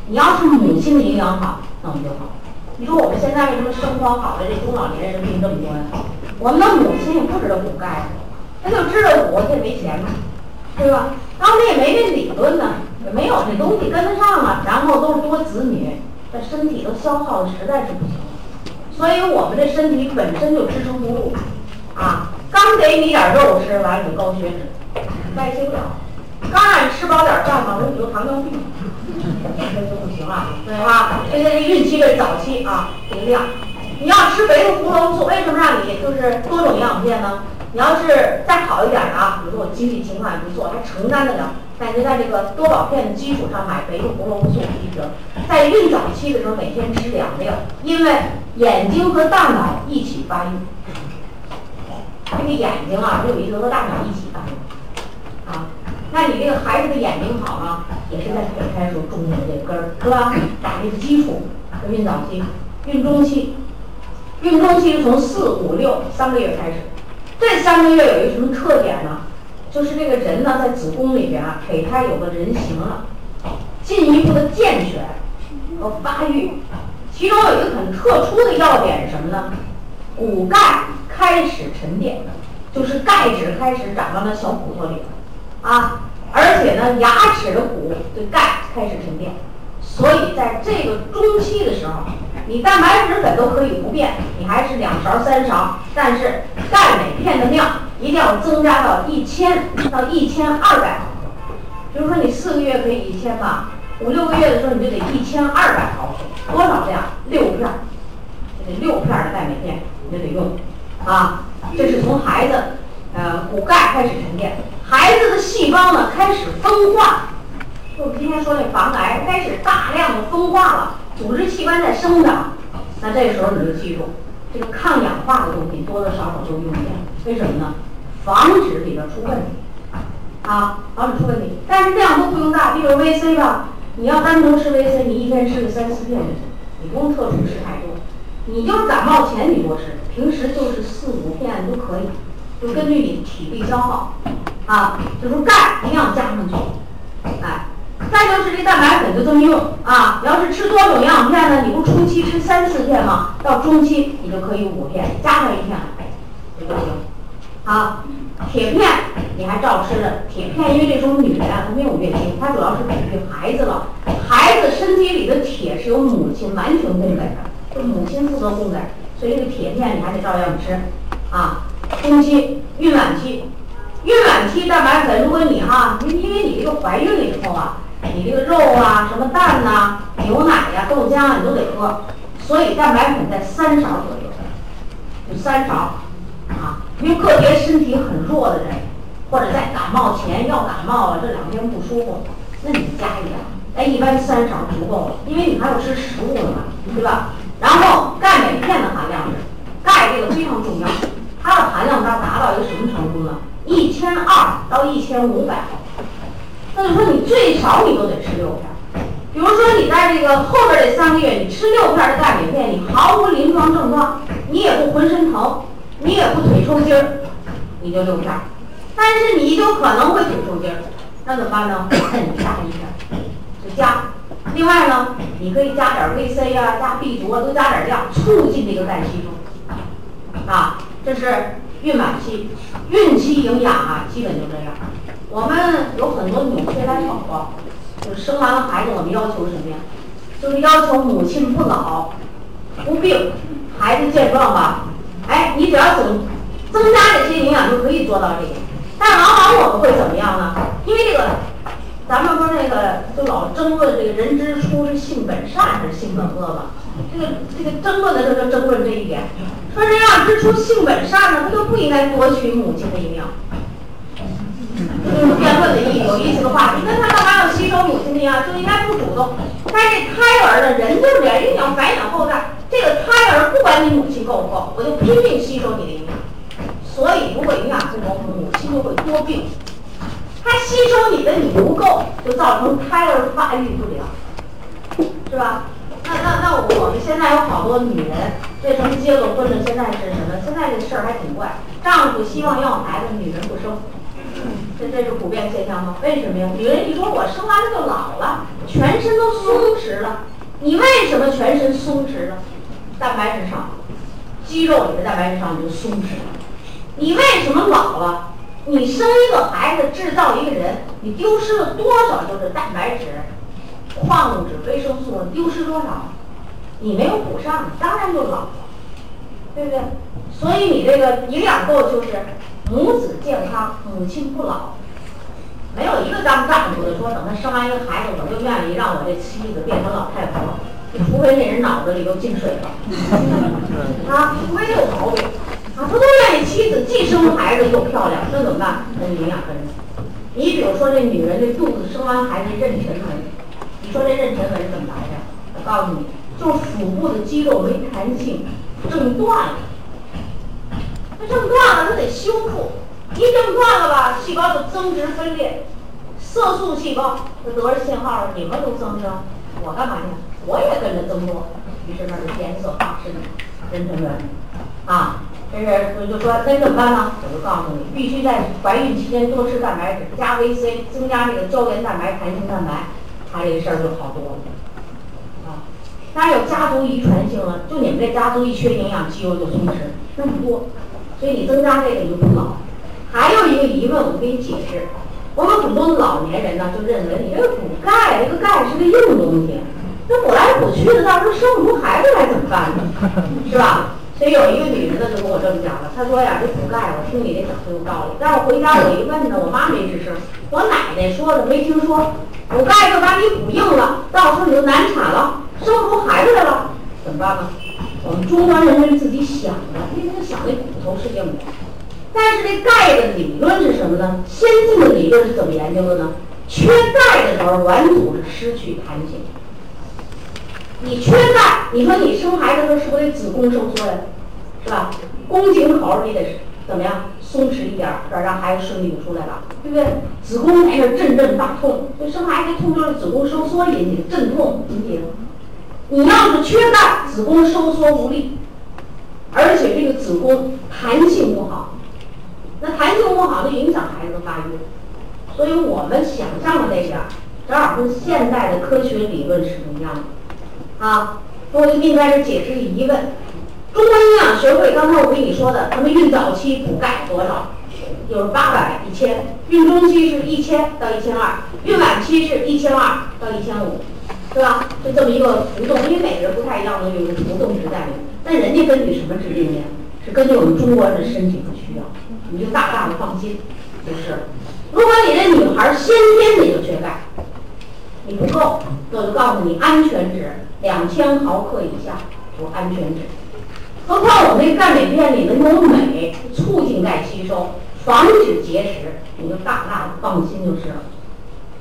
你要是母亲的营养好，那我们就好。你说我们现在为什么生活好了这中老年人病这么多呀？我们的母亲也不知道补钙，他就知道补，他也没钱嘛，对吧？当时也没这理论呢，也没有这东西跟得上啊。然后都是多子女，这身体都消耗的实在是不行，所以我们的身体本身就支撑不住啊。刚给你点肉吃，完了你高血脂，代谢不了。刚让你吃饱点饭嘛，你就糖尿病。这就不行了，对吧？这这孕期这早期啊，这个量，你要吃维生素、素，为什么让你就是多种营养片呢？你要是再好一点的啊，比如说我经济情况也不错，还承担得了，那就在这个多宝片的基础上买维生素一瓶，在孕早期的时候每天吃两粒，因为眼睛和大脑一起发育，这个眼睛啊，就有一个和大脑一起大啊。那你这个孩子的眼睛好啊，也是在胚胎时候种下的这根儿，是吧？打这个基础，孕早期、孕中期，孕中期从四五六三个月开始，这三个月有一个什么特点呢？就是这个人呢，在子宫里边啊，胚胎有个人形了，进一步的健全和发育。其中有一个很特殊的要点是什么呢？骨钙开始沉淀，就是钙质开始长到那小骨头里了啊。而且呢，牙齿的骨对钙开始沉淀，所以在这个中期的时候，你蛋白质粉都可以不变，你还是两勺三勺，但是钙镁片的量一定要增加到一千到一千二百毫克。比如说你四个月可以一千吧。五六个月的时候，你就得一千二百毫克，多少量？六片儿，这六片的钙镁片你就得用，啊，这是从孩子，呃，骨钙开始沉淀，孩子的细胞呢开始分化，就今天说那防癌开始大量的分化了，组织器官在生长，那这时候你就记住，这个抗氧化的东西多多少少就用点，为什么呢？防止里边出问题，啊，防止出问题，但是量都不用大，比如 VC 吧。你要单独吃维 C，你一天吃个三四片就行，你不用特殊吃太多。你就感冒前你多吃，平时就是四五片都可以，就根据你体力消耗，啊，就是钙一定要加上去，哎，再就是这蛋白粉就这么用啊。你要是吃多种营养片呢，你不初期吃三四片吗？到中期你就可以五片，加上一片就行，啊。铁片你还照吃的，铁片因为这时候女人啊她没有月经，她主要是给育孩子了。孩子身体里的铁是由母亲完全供给的，就母亲负责供给，所以这个铁片你还得照样吃啊。中期、孕晚期，孕晚期蛋白粉，如果你哈，因因为你这个怀孕了以后啊，你这个肉啊、什么蛋呐、牛奶呀、豆浆啊你都得喝，所以蛋白粉在三勺左右，就三勺。啊因为个别身体很弱的人，或者在感冒前要感冒了，这两天不舒服，那你加一点，哎，一般三勺足够了，因为你还要吃食物呢嘛，对吧？然后钙镁片的含量是，钙这个非常重要，它的含量达达到一个什么程度呢？一千二到一千五百，那就说你最少你都得吃六片。比如说你在这个后边这三个月，你吃六片的钙镁片，你毫无临床症状，你也不浑身疼。你也不腿抽筋儿，你就六片，但是你就可能会腿抽筋儿，那怎么办呢？你加一片，就加。另外呢，你可以加点 VC 啊，加 B 族啊，都加点量，促进这个钙吸收。啊，这是孕晚期，孕期营养啊，基本就这样。我们有很多纽崔莱宝宝，就是生完了孩子，我们要求什么呀？就是要求母亲不老、不病，孩子健壮吧。哎，你只要增增加这些营养就可以做到这个，但往往我们会怎么样呢？因为这个，咱们说那个就老争论这个人之初是性本善还是性本恶吧？这个这个争论的时候就争论这一点，说人之初性本善呢，他就不应该夺取母亲的营养。这是辩论的意有意思的话题，那他干嘛要吸收母亲的营养？就应该不主动。但是胎儿呢，人就是这样，要繁衍后代。这个胎儿不管你母亲够不够，我就拼命吸收你的营养。所以如果营养不够，母亲就会多病。它吸收你的你不够，就造成胎儿发育不良，是吧？那那那我们现在有好多女人，为什么结了婚了？现在是什么？现在这事儿还挺怪，丈夫希望要孩子，女人不生，这这是普遍现象吗？为什么呀？女人一说我生完了就老了，全身都松弛了。你为什么全身松弛了？蛋白质少，肌肉里的蛋白质少你就松弛了。你为什么老了？你生一个孩子，制造一个人，你丢失了多少就是蛋白质、矿物质、维生素？丢失多少？你没有补上，你当然就老了，对不对？所以你这个营养够，就是母子健康，母亲不老。没有一个当丈夫的说，等他生完一个孩子，我就愿意让我这妻子变成老太婆。除非那人脑子里都进水了，啊，除非有毛病，啊，他都愿意妻子既生孩子又漂亮，那怎么办？那营养跟着。你比如说这女人这肚子生完孩子妊娠纹，你说这妊娠纹怎么来的？我告诉你，就腹部的肌肉没弹性，挣断了。那挣断了，它得修复。一挣断了吧，细胞就增殖分裂，色素细胞就得着信号了，你们都增生，我干嘛去？我也跟着增多，于是那就颜色发生妊娠纹啊。这是我就说那怎么办呢？我就告诉你，必须在怀孕期间多吃蛋白质，加维 C，增加这个胶原蛋白、弹性蛋白，它这个事儿就好多了啊。当然有家族遗传性了，就你们这家族一缺营养，肌肉就松弛，那么多，所以你增加这个就不老。还有一个疑问，我给你解释。我们很多老年人呢，就认为你这个补钙，这个钙是个硬东西，那补来补去的，到时候生不出孩子来怎么办呢？是吧？所以有一个女人呢，就跟我这么讲了，她说呀，这补钙，我听你这讲很有道理。但是我回家我一问呢，我妈没吱声，我奶奶说的没听说。补钙就把你补硬了，到时候你就难产了，生不出孩子来了，怎么办呢？我们中国人是自己想的，因为他想那骨头是硬的。但是这钙的理论是什么呢？先进的理论是怎么研究的呢？缺钙的时候，软组织失去弹性。你缺钙，你说你生孩子的时候是不是得子宫收缩呀？是吧？宫颈口你得怎么样？松弛一点，这让孩子顺利的出来了，对不对？子宫在那阵阵大痛，所以生孩子痛就是子宫收缩引起的阵痛引起的。你要是缺钙，子宫收缩无力，而且这个子宫弹性不好。那弹性不好就影响孩子的发育，所以我们想象的那点儿，正好跟现代的科学理论是不一样的。啊，我就给你在这解释疑问：中国营养学会刚才我跟你说的，他们孕早期补钙多少？有八百、一千；孕中期是一千到一千二；孕晚期是一千二到一千五，是吧？就这么一个浮动，因为每个人不太一样的有个浮动值在里面。那人家根据什么制定的？是根据我们中国人的身体的需要。你就大大的放心，就是。如果你这女孩先天你就缺钙，你不够，我就告诉你安全值两千毫克以下我安全值。何况我们钙镁片里能有镁，促进钙吸收，防止结石，你就大大的放心就是了。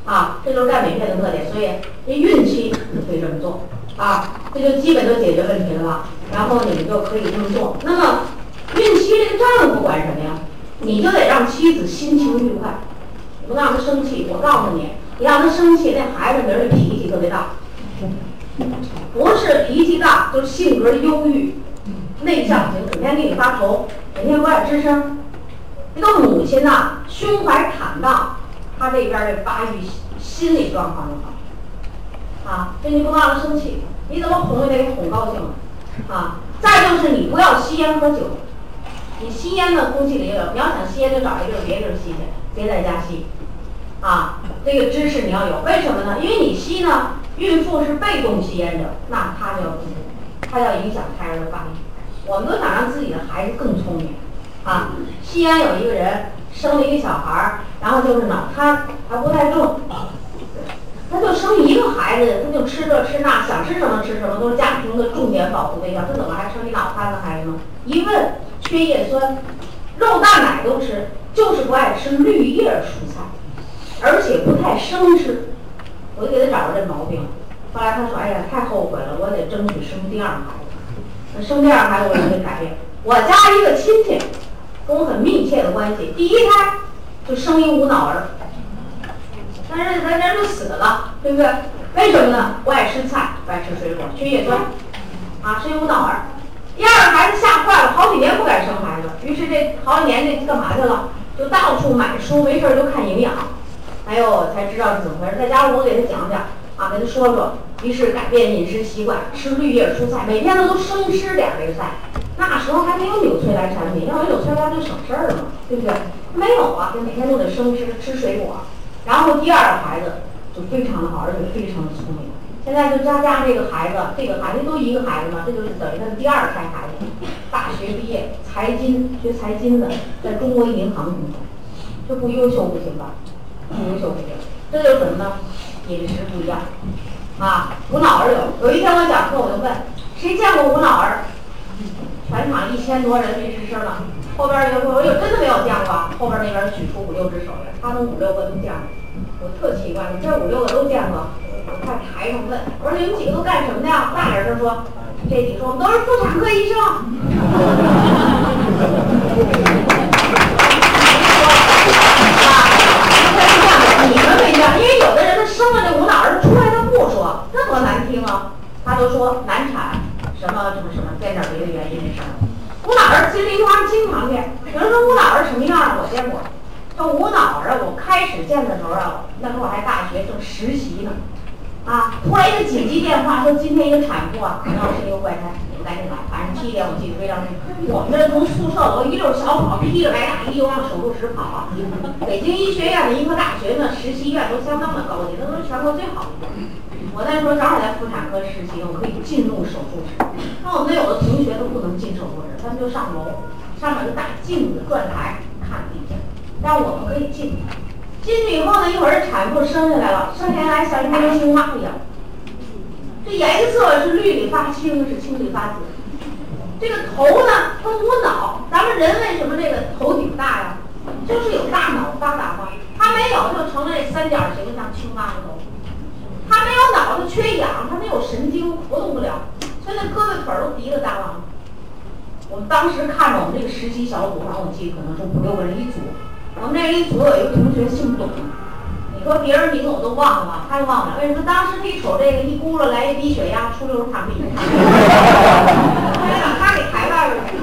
啊，这就是钙镁片的特点，所以这孕期就可以这么做啊，这就基本都解决问题了吧？然后你们就可以这么做。那么孕期这个丈夫管什么呀？你就得让妻子心情愉快，不让她生气。我告诉你，你让他生气，那孩子明儿脾气特别大，不是脾气大，就是性格忧郁、内向型，整天给你发愁，整天不爱吱声。这个母亲呐，胸怀坦荡，她这边儿的发育心理状况就好。啊，所以你不能让她生气，你怎么哄也得哄高兴啊。再就是你不要吸烟喝酒。你吸烟呢，空气里也有。你要想吸烟，就找一个别地儿吸去，别在家吸。啊，这个知识你要有。为什么呢？因为你吸呢，孕妇是被动吸烟者，那她就要注意，她要影响胎儿的发育。我们都想让自己的孩子更聪明。啊，西安有一个人生了一个小孩儿，然后就是脑瘫，还不太重，他就生一个孩子，他就吃这吃那，想吃什么吃什么，都是家庭的重点保护对象。他怎么还生一脑瘫的孩子呢？一问。缺叶酸，肉蛋奶都吃，就是不爱吃绿叶蔬菜，而且不太生吃。我就给他找着这毛病。后来他说：“哎呀，太后悔了，我得争取生第二孩子。那生第二孩子我就得改变。我家一个亲戚跟我很密切的关系，第一胎就生一无脑儿，但是人家就死了，对不对？为什么呢？不爱吃菜，不爱吃水果，缺叶酸，啊，生一无脑儿。”第二个孩子吓坏了，好几年不敢生孩子，于是这好几年这干嘛去了？就到处买书，没事儿就看营养。还有，才知道是怎么回事。再加上我给他讲讲啊，跟他说说。于是改变饮食习惯，吃绿叶蔬菜，每天他都生吃点这个菜。那时候还没有纽崔莱产品，要有纽崔莱就省事儿了嘛，对不对？没有啊，就每天都得生吃吃水果。然后第二个孩子就非常的好，而且非常的聪明。现在就家家这个孩子，这个孩子都一个孩子嘛，这就是等于他的第二胎孩子。大学毕业，财经学财经的，在中国银行工作，这不优秀不行吧？不优秀不行，这就是什么呢？饮食不一样啊！无脑儿有，有一天我讲课，我就问谁见过无脑儿？全场一千多人没吱声了。后边一个说：“我有真的没有见过。”后边那边举出五六只手来，他们五六个都见过。我特奇怪，你这五六个都见过？我在台上问，我说你们几个都干什么的呀？大点声说，这几个说我们都是妇产科医生。那无脑儿出来他不说那多难听啊他都说难产什么什么什么变点别的原因的事儿无脑儿其实花经常变有人说无脑儿什么样儿我见过。说无脑儿啊我开始见的时候啊那时候我还大学正实习呢。啊，突然一个紧急电话说今天一个产妇啊，可能是一个怪胎，你们赶紧来。晚上七点我记得非常清楚。我们这从宿舍楼一溜小跑，披着白大衣就往手术室跑。北京医学院的医科大学呢，实习医院都相当的高级，那都是全国最好的。我那时候正好在妇产科实习，我可以进入手术室。那我们有的同学都不能进手术室，他们就上楼，上面有大镜子、转台看地下，但我们可以进。进去以后呢，一会儿产妇生下来了，生下来像一个青蛙一样。这颜色是绿里发青，是青里发紫。这个头呢，它无脑。咱们人为什么这个头顶大呀？就是有大脑发达嘛。它没有，就成了这三角形，像青蛙的头。它没有脑子，缺氧，它没有神经，活动不了，所以那胳膊腿儿都提了大了。我们当时看着我们这个实习小组，我记得可能是五六个人一组。我们那一组有一个同学姓董，你说别人名字我都忘了吧，他忘了。为什么？当时他一瞅这个一咕噜来一低血压，出溜躺地上。他把他给抬外边儿去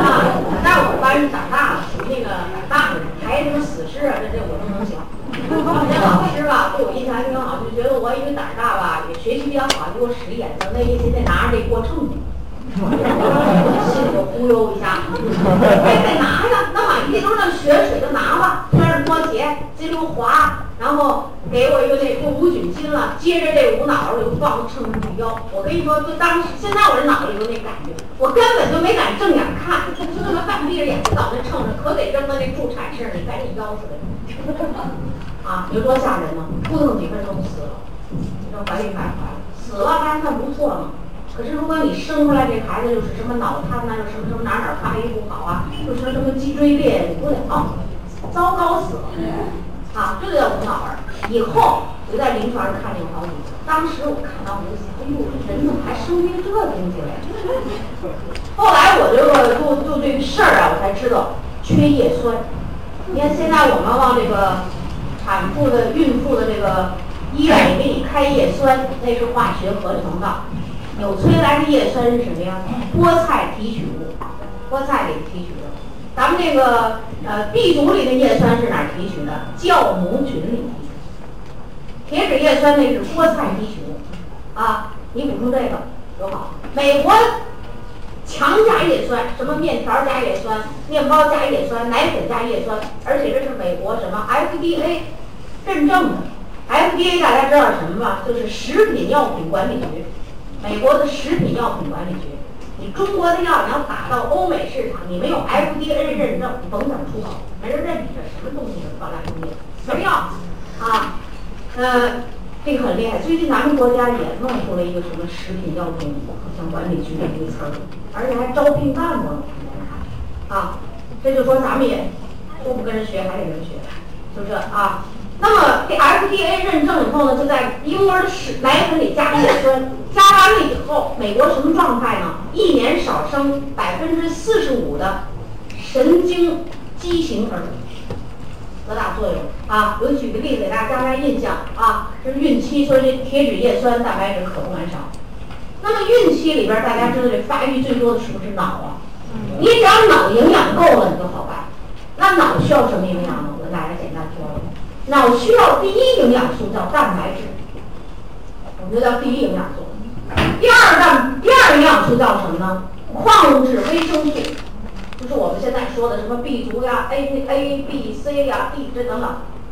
啊！在我们班长大了，属于那个胆大的人，抬什么死尸啊？这这我都能行。那老师吧，对我印象还挺好，就觉得我因为胆儿大吧，也学习比较好，就给我使眼色，那意思得拿着这锅秤去。心里就忽悠一下，哎，得拿呀，那满地都是那血水，就拿吧，穿上拖鞋，进溜滑，然后给我一个那用无菌巾了，接着这无脑儿就放秤上去腰。我跟你说，就当时现在我这脑子有那感觉，我根本就没敢正眼看，就这么半闭着眼睛到那秤上，可得扔到那助产室里，赶紧腰出来。啊，有多吓人呢？扑腾几分钟死了，你说怀孕还怀了，死了还算不错嘛。可是如果你生出来这孩子又是什么脑瘫呐，又什么什么哪哪发育不好啊，又什么什么脊椎裂，你不了，糟糕死了，啊，这就叫无脑儿。以后我在临床上看见好几个，当时我看到我就想，哎呦，这人怎么还生出这东西来？后来我就就就这个事儿啊，我才知道缺叶酸。你看现在我们往这个产妇的、孕妇的这个医院里给你开叶酸，那是化学合成的。纽崔莱的叶酸是什么呀？菠菜提取物，菠菜里提取的。咱们这个呃 B 族里的叶酸是哪儿提取的？酵母菌里提取。铁质叶酸那是菠菜提取物，啊，你补充这个多好。美国强加叶酸，什么面条加叶酸，面包加叶酸，奶粉加叶酸，而且这是美国什么 FDA 认证的。FDA 大家知道什么吧？就是食品药品管理局。美国的食品药品管理局，你中国的药你要打到欧美市场，你没有 FDA 认证，你甭想出口，没人认你这什么东西，高粱东西，没药啊。呃，这个很厉害。最近咱们国家也弄出了一个什么食品药品好像管理局的一个词儿，而且还招聘干部了。啊，这就说咱们也都不跟人学，还得人学，是不是啊？那么这 FDA 认证以后呢，就在婴儿食奶粉里加叶酸，加完了以后，美国什么状态呢？一年少生百分之四十五的神经畸形儿童，多大作用啊？我举个例子给大家加加印象啊，这是孕期，所以这铁质叶酸、蛋白质可不能少。那么孕期里边，大家知道这发育最多的是不是脑啊？你只要脑营养够了，你就好办。那脑需要什么营养呢？我给大家简单说说。脑需要第一营养素叫蛋白质，我们就叫第一营养素。第二蛋第二营养素叫什么呢？矿物质、维生素，就是我们现在说的什么 B 族呀、A A B C 呀、D 这等等，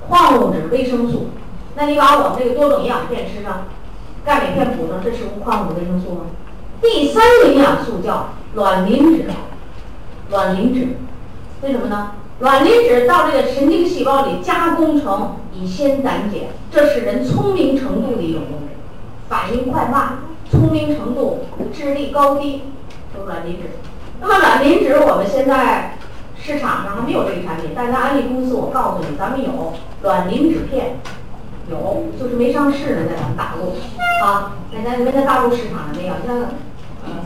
矿物质、维生素。那你把我们这个多种营养片吃上，钙镁片补上，这是不矿物质、维生素吗？第三个营养素叫卵磷脂，卵磷脂，为什么呢？卵磷脂到这个神经细胞里加工成乙酰胆碱，这是人聪明程度的一种东西，反应快慢、聪明程度、智力高低，有卵磷脂。那么卵磷脂我们现在市场上还没有这个产品，但是安利公司我告诉你，咱们有卵磷脂片，有就是没上市呢，在咱们大陆啊，在咱没在大陆市场上没有，像呃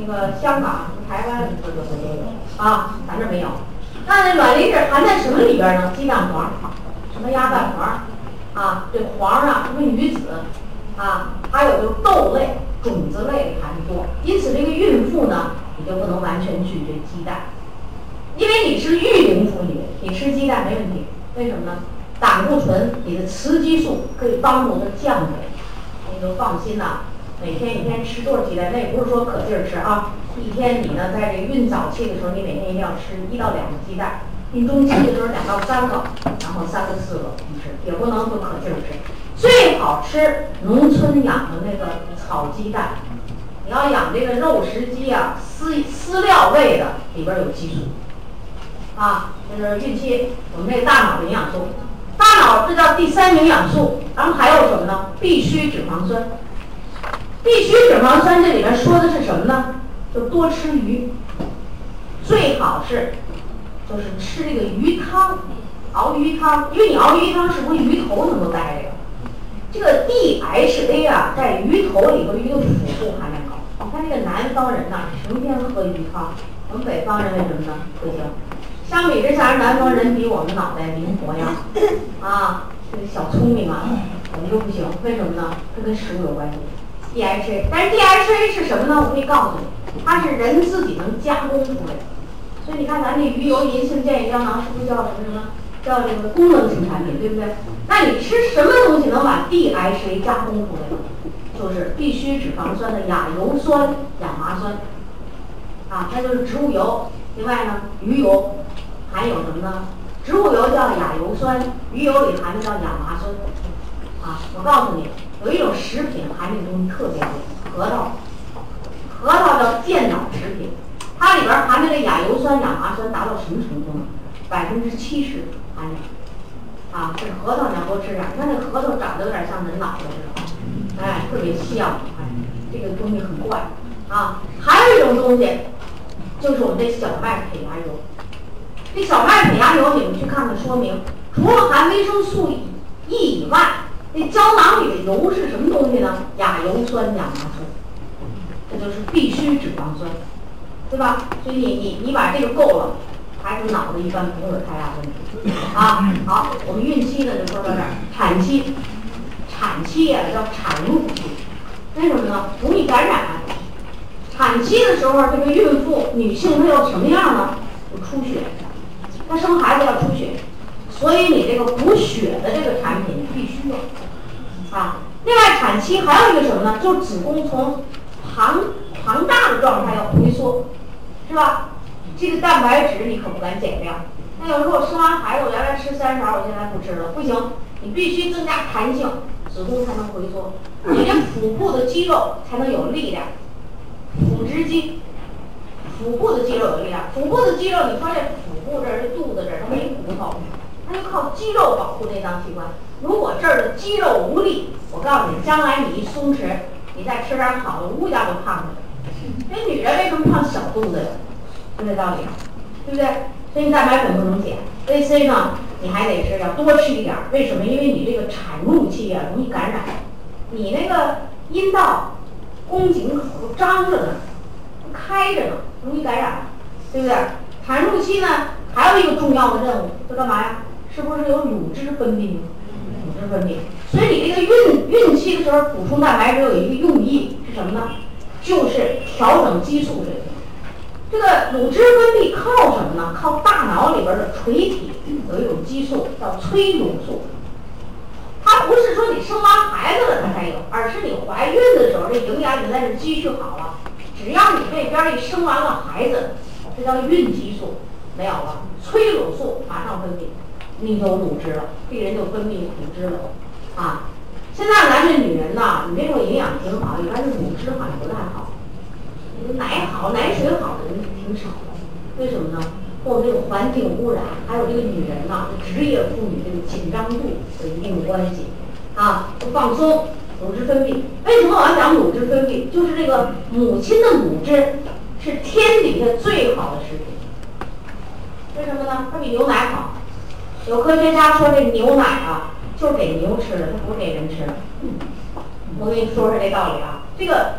那个香港、台湾这个都有啊，咱这没有。那这卵磷脂含在什么里边呢？鸡蛋黄，什么鸭蛋黄，啊，这黄啊，什么鱼子，啊，还有就是豆类、种子类含多。因此，这个孕妇呢，你就不能完全拒绝鸡蛋，因为你是育龄妇女，你吃鸡蛋没问题。为什么呢？胆固醇，你的雌激素可以帮助它降下来，你就放心呐。每天一天吃多少鸡蛋？那也不是说可劲儿吃啊。一天你呢，在这孕早期的时候，你每天一定要吃一到两个鸡蛋；孕中期的时候两到三个，然后三个四个你吃，也不能说可劲儿吃。最好吃农村养的那个草鸡蛋。你要养这个肉食鸡啊，饲饲料喂的里边有激素啊，就是孕期我们这大脑的营养素。大脑这叫第三营养素，然后还有什么呢？必需脂肪酸。必需脂肪酸这里面说的是什么呢？就多吃鱼，最好是就是吃这个鱼汤，熬鱼汤，因为你熬鱼汤是不是鱼头能够带这个？这个 DHA 啊，在鱼头里头鱼的辅助含量高。你看这个南方人呐，成天喝鱼汤，我们北方人为什么呢？不行。相比之下，南方人比我们脑袋灵活呀，啊，这个小聪明啊，我们就不行。为什么呢？这跟食物有关系。DHA，但是 DHA 是什么呢？我可以告诉你，它是人自己能加工出来的。所以你看，咱这鱼油、银杏、健益胶囊是不是叫什么什么？叫这个功能性产品，对不对？那你吃什么东西能把 DHA 加工出来？就是必需脂肪酸的亚油酸亚麻酸，啊，那就是植物油。另外呢，鱼油含有什么呢？植物油叫亚油酸，鱼油里含的叫亚麻酸。啊，我告诉你。有一种食品含这个东西特别多，核桃，核桃叫健脑食品，它里边含的这亚油酸、亚麻酸达到什么程度呢？百分之七十含量。啊，这核桃你要多吃点，你看那核桃长得有点像人脑袋似的，哎，特别像，哎，这个东西很怪。啊，还有一种东西，就是我们这小麦胚芽油。这小麦胚芽油，你们去看看说明，除了含维生素 E 以外。那胶囊里的油是什么东西呢？亚油酸、亚麻酸，这就是必需脂肪酸，对吧？所以你你你把这个够了，孩子脑子一般不会有太大问题啊。好，我们孕期呢就说到这儿，产期，产期呀叫产褥期，为什么呢？容易感染。产期的时候，这个孕妇女性她要什么样呢？就出血，她生孩子要出血。所以你这个补血的这个产品必须要啊。另外，产期还有一个什么呢？就是子宫从庞庞大的状态要回缩，是吧？这个蛋白质你可不敢减量。那有时候我生完孩子，我原来吃三勺，我现在不吃了，不行，你必须增加弹性，子宫才能回缩，你这腹部的肌肉才能有力量。腹直肌，腹部的肌肉有力量。腹部的肌肉，你发现腹部这儿、这肚子这儿，它没骨头。它就靠肌肉保护内脏器官。如果这儿的肌肉无力，我告诉你，将来你一松弛，你再吃点好的，物价都胖了。这女人为什么胖小肚子呀？就这道理，对不对？所以蛋白粉不能减，A C 呢，你还得是要多吃一点。为什么？因为你这个产褥期啊，容易感染。你那个阴道、宫颈口都张着呢，开着呢，容易感染，对不对？产褥期呢，还有一个重要的任务，是干嘛呀？是不是有乳汁分泌？乳汁分泌，所以你这个孕孕期的时候补充蛋白质有一个用意是什么呢？就是调整激素水平。这个乳汁分泌靠什么呢？靠大脑里边的垂体有一种激素叫催乳素。它不是说你生完孩子了它才有，而是你怀孕的时候这营养已经在这积蓄好了。只要你这边一生完了孩子，这叫孕激素没有了，催乳素马上分泌。你有乳汁了，病人就分泌乳汁了，啊！现在咱这女人呐，你别说营养挺好，一般是乳汁好像不太好。奶好、奶水好的人挺少的，为什么呢？和我们这个环境污染，还有这个女人呐，职业妇女这个紧张度有一定的关系，啊，不放松，乳汁分泌。为什么我要讲乳汁分泌？就是这个母亲的乳汁是天底下最好的食品。为什么呢？它比牛奶好。有科学家说这牛奶啊，就是给牛吃的，它不是给人吃的。我跟你说说这道理啊，这个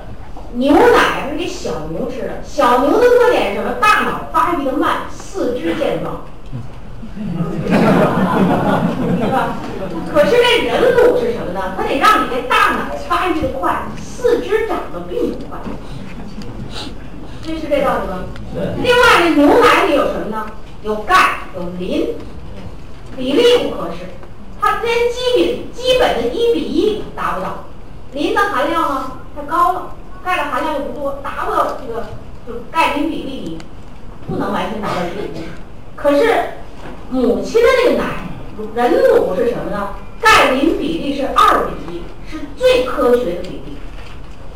牛奶是给小牛吃的。小牛的特点是什么？大脑发育的慢，四肢健壮。是吧？可是这人乳是什么呢？它得让你这大脑发育的快，四肢长得并不快。这是这道理吗？另外这牛奶里有什么呢？有钙，有磷，比例不合适，它连基本基本的一比一达不到。磷的含量呢太高了，钙的含量又不多，达不到这个就钙磷比例不能完全达到一比一。可是母亲的这个奶，人乳是什么呢？钙磷比例是二比一，是最科学的比例。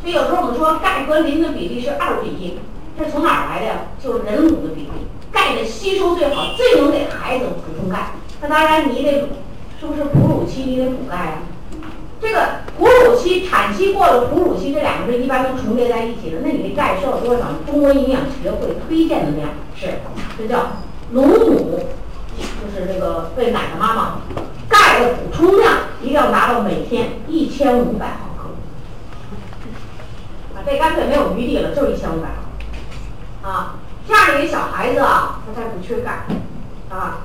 所以有时候我们说钙和磷的比例是二比一，这从哪儿来的呀？就是人乳的比例，钙的吸收最好，最能给孩子补充钙。那当然你得是不是哺乳期你得补钙啊？这个哺乳期、产期过了，哺乳期这两个是一般都重叠在一起的。那你的钙需要多少？中国营养学会推荐的量是，这叫乳母，就是这个喂奶的妈妈，钙的补充量一定要达到每天一千五百毫克。啊，这干脆没有余地了，就是一千五百毫克。啊，这样一个小孩子啊，他才不缺钙，啊。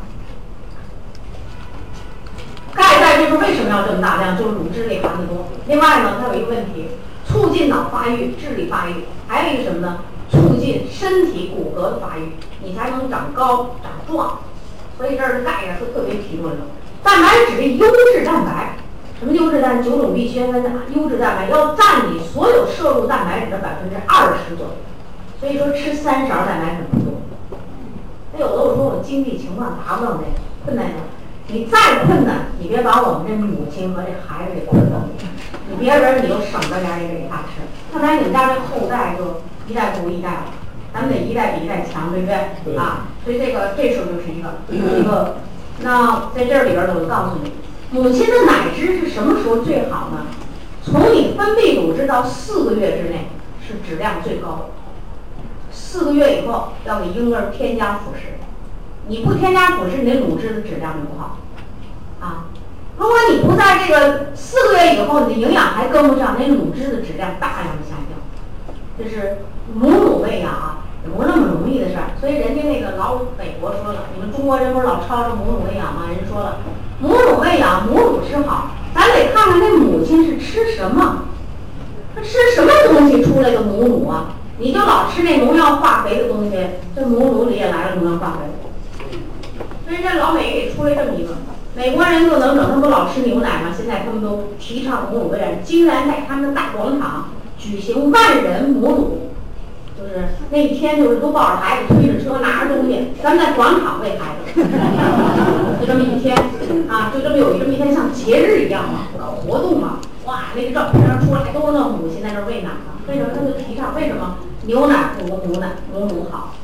为什么要这么大量？就是乳汁里含的多。另外呢，它有一个问题，促进脑发育、智力发育，还有一个什么呢？促进身体骨骼的发育，你才能长高长壮。所以这儿的钙呀是特别提出来的。蛋白质优质蛋白，什么优质蛋？九种必需氨基优质蛋白要占你所有摄入蛋白质的百分之二十左右。所以说吃三勺蛋白粉不多。那有的我说我经济情况达不到那困难的。你再困难，你别把我们这母亲和这孩子给困到你。你别人你就省着点也给他吃，看来你们家这后代就一代不如一代了。咱们得一代比一代强，对不对？啊，所以这个这时候就是一个一个。那在这里边呢，我就告诉你，母亲的奶汁是什么时候最好呢？从你分泌乳汁到四个月之内是质量最高的。四个月以后要给婴儿添加辅食。你不添加辅食，你的乳汁的质量就不好，啊，如果你不在这个四个月以后，你的营养还跟不上，那乳汁的质量大量的下降。这是母乳喂养啊，也不那么容易的事儿。所以人家那个老美国说了，你们中国人不是老吵着母乳喂养吗？人说了，母乳喂养，母乳吃好，咱得看看那母亲是吃什么，她吃什么东西出来的母乳啊？你就老吃那农药化肥的东西，这母乳里也来了农药化肥。所以这老美给出来这么一个，美国人就能整，他们不老吃牛奶吗？现在他们都提倡母乳喂养，竟然在他们的大广场举行万人母乳，就是那一天就是都抱着孩子，推着车，拿着东西，咱们在广场喂孩子，就这么一天啊，就这么有这么一天像节日一样嘛，搞活动嘛，哇，那个照片上出来都是那母亲在那喂奶呢，为什么他就提倡？为什么牛奶不如母奶母乳好？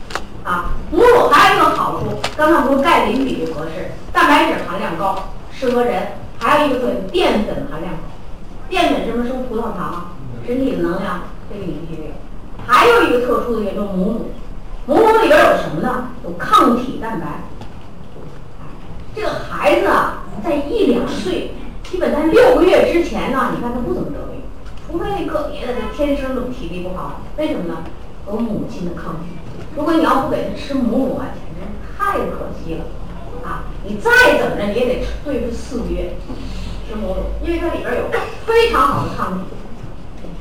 啊，母乳还有一个好处，刚才不说钙磷比例合适，蛋白质含量高，适合人。还有一个特点，淀粉含量高。淀粉什么生葡萄糖，身体的能量，这个你必须得有。还有一个特殊的一种母乳，母乳里边有什么呢？有抗体蛋白。这个孩子啊，在一两岁，基本在六个月之前呢，你看他不怎么得病，除非那个别的他天生的体力不好。为什么呢？有母亲的抗体。如果你要不给他吃母乳啊，简直太可惜了，啊！你再怎么着你也得对付四个月吃母乳，因为它里边有非常好的抗体。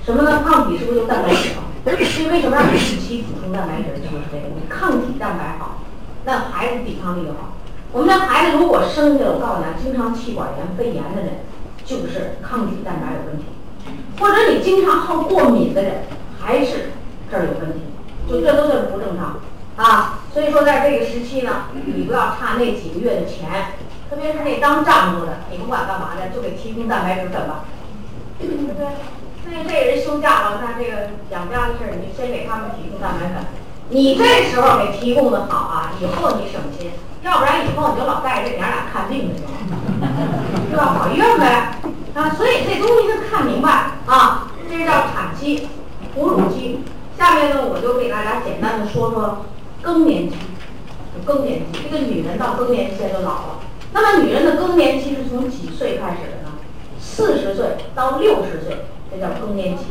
什么呢？抗体是不是就蛋白质啊？所以为什么让你定期补充蛋白质？就是这个，你抗体蛋白好，那孩子抵抗力就好。我们家孩子如果生下来，我告诉你，经常气管炎、肺炎的人，就是抗体蛋白有问题；或者你经常好过敏的人，还是这儿有问题。就这都是不正常啊，所以说在这个时期呢，你不要差那几个月的钱，特别是那当丈夫的，你不管干嘛的，就给提供蛋白质粉吧，对不对？那这人休假了，那这个养家的事儿，你就先给他们提供蛋白粉。你这时候给提供的好啊，以后你省心，要不然以后你就老带着这娘俩看病去了，是吧？跑医院呗啊！所以这东西得看明白啊，这叫产期、哺乳期。下面呢，我就给大家简单的说说更年期。更年期，这个女人到更年期就老了。那么女人的更年期是从几岁开始的呢？四十岁到六十岁，这叫更年期。